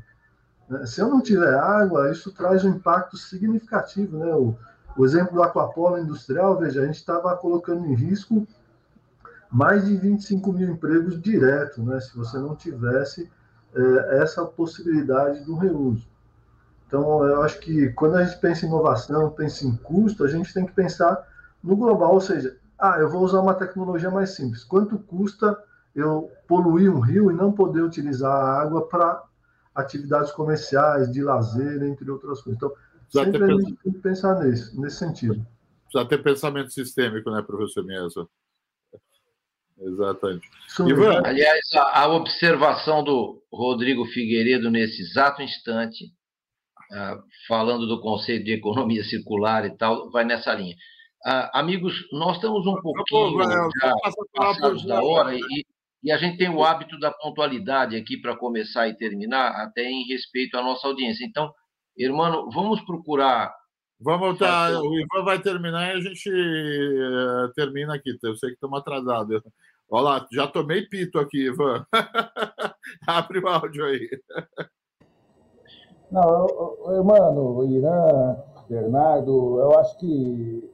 Né? Se eu não tiver água, isso traz um impacto significativo. Né? O, o exemplo do aquapolo industrial, veja, a gente estava colocando em risco mais de 25 mil empregos direto, né, se você não tivesse é, essa possibilidade do reuso. Então, eu acho que quando a gente pensa em inovação, pensa em custo, a gente tem que pensar no global, ou seja, ah, eu vou usar uma tecnologia mais simples. Quanto custa eu poluir um rio e não poder utilizar a água para atividades comerciais, de lazer, entre outras coisas? Então, Precisa Sempre ter a gente tem que pensar nisso, nesse sentido. Precisa ter pensamento sistêmico, né, professor Miesa? Exatamente. Ivan. Aliás, a, observação do Rodrigo Figueiredo nesse exato instante, uh, falando do conceito de economia circular e tal, vai nessa linha. Uh, amigos, nós estamos um pouquinho já passados da hora e, e a gente tem o hábito da pontualidade aqui para começar e terminar, até em respeito à nossa audiência. Então, Irmão, vamos procurar. Vamos tá, fazer... O Ivan vai terminar e a gente uh, termina aqui. Eu sei que estamos atrasados. Olha lá, já tomei pito aqui, Ivan. Abre o áudio aí. Não, irmão, Irã, Bernardo, eu acho que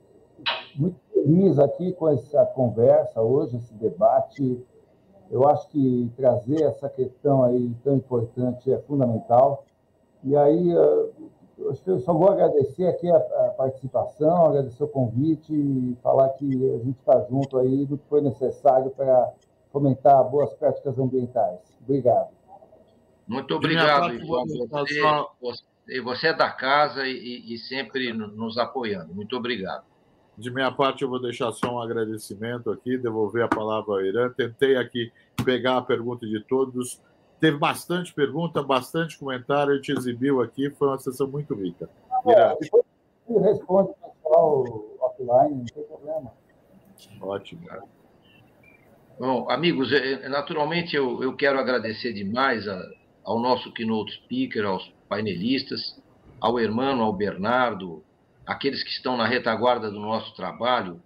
muito feliz aqui com essa conversa hoje, esse debate. Eu acho que trazer essa questão aí tão importante é fundamental. E aí, eu só vou agradecer aqui a, participação, agradecer o convite e falar que a gente está junto aí do que foi necessário para fomentar boas práticas ambientais. Obrigado. Muito obrigado, Ivan. Você, você é da casa e, e sempre nos apoiando. Muito obrigado. De minha parte, eu vou deixar só um agradecimento aqui, devolver a palavra ao Irã. Tentei aqui pegar a pergunta de todos Teve bastante pergunta, bastante comentário, a gente exibiu aqui, foi uma sessão muito rica. É, depois responde o pessoal offline, não tem problema. Ótimo. Bom, amigos, é, naturalmente eu, eu quero agradecer demais a, ao nosso keynote speaker, aos painelistas, ao Hermano, ao Bernardo, aqueles que estão na retaguarda do nosso trabalho,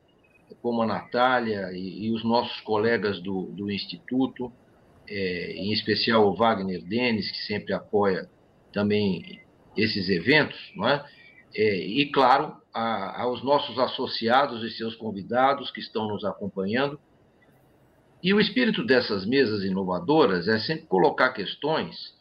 como a Natália e, e os nossos colegas do, do Instituto, é, em especial o Wagner Denis, que sempre apoia também esses eventos, não é? é e, claro, a, aos nossos associados e seus convidados que estão nos acompanhando. E o espírito dessas mesas inovadoras é sempre colocar questões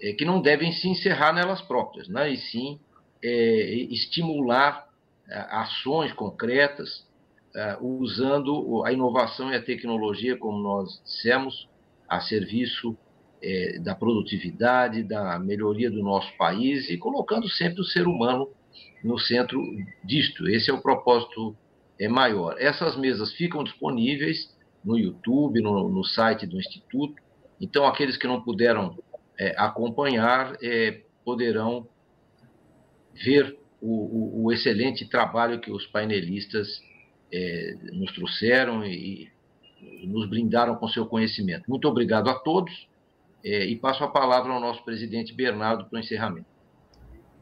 é, que não devem se encerrar nelas próprias, né? e sim é, estimular é, ações concretas, é, usando a inovação e a tecnologia, como nós dissemos, a serviço é, da produtividade, da melhoria do nosso país e colocando sempre o ser humano no centro disto. Esse é o propósito é, maior. Essas mesas ficam disponíveis no YouTube, no, no site do Instituto. Então, aqueles que não puderam é, acompanhar é, poderão ver o, o, o, excelente trabalho que os painelistas é, nos trouxeram e, nos brindaram com seu conhecimento. Muito obrigado a todos é, e passo a palavra ao nosso presidente Bernardo para o encerramento.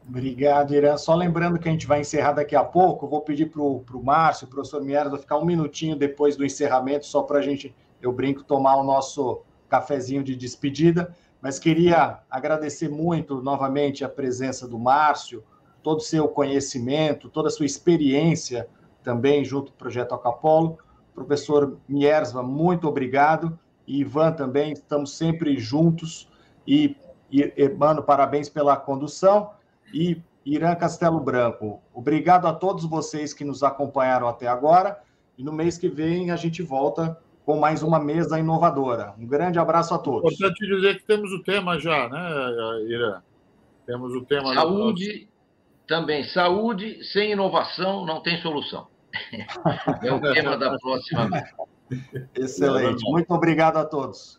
Obrigado, Irã. Só lembrando que a gente vai encerrar daqui a pouco, vou pedir para o Márcio, o professor Mieres, ficar um minutinho depois do encerramento, só para a gente, eu brinco, tomar o nosso cafezinho de despedida. Mas queria agradecer muito novamente a presença do Márcio, todo o seu conhecimento, toda a sua experiência também junto ao Projeto Acapolo. Professor Miersva, muito obrigado. E Ivan também, estamos sempre juntos. E, e mano, parabéns pela condução e Irã Castelo Branco. Obrigado a todos vocês que nos acompanharam até agora. E no mês que vem a gente volta com mais uma mesa inovadora. Um grande abraço a todos. Importante dizer que temos o tema já, né, Irã? Temos o tema. Saúde, também. Saúde sem inovação não tem solução. É o tema da próxima. Excelente. Muito obrigado a todos.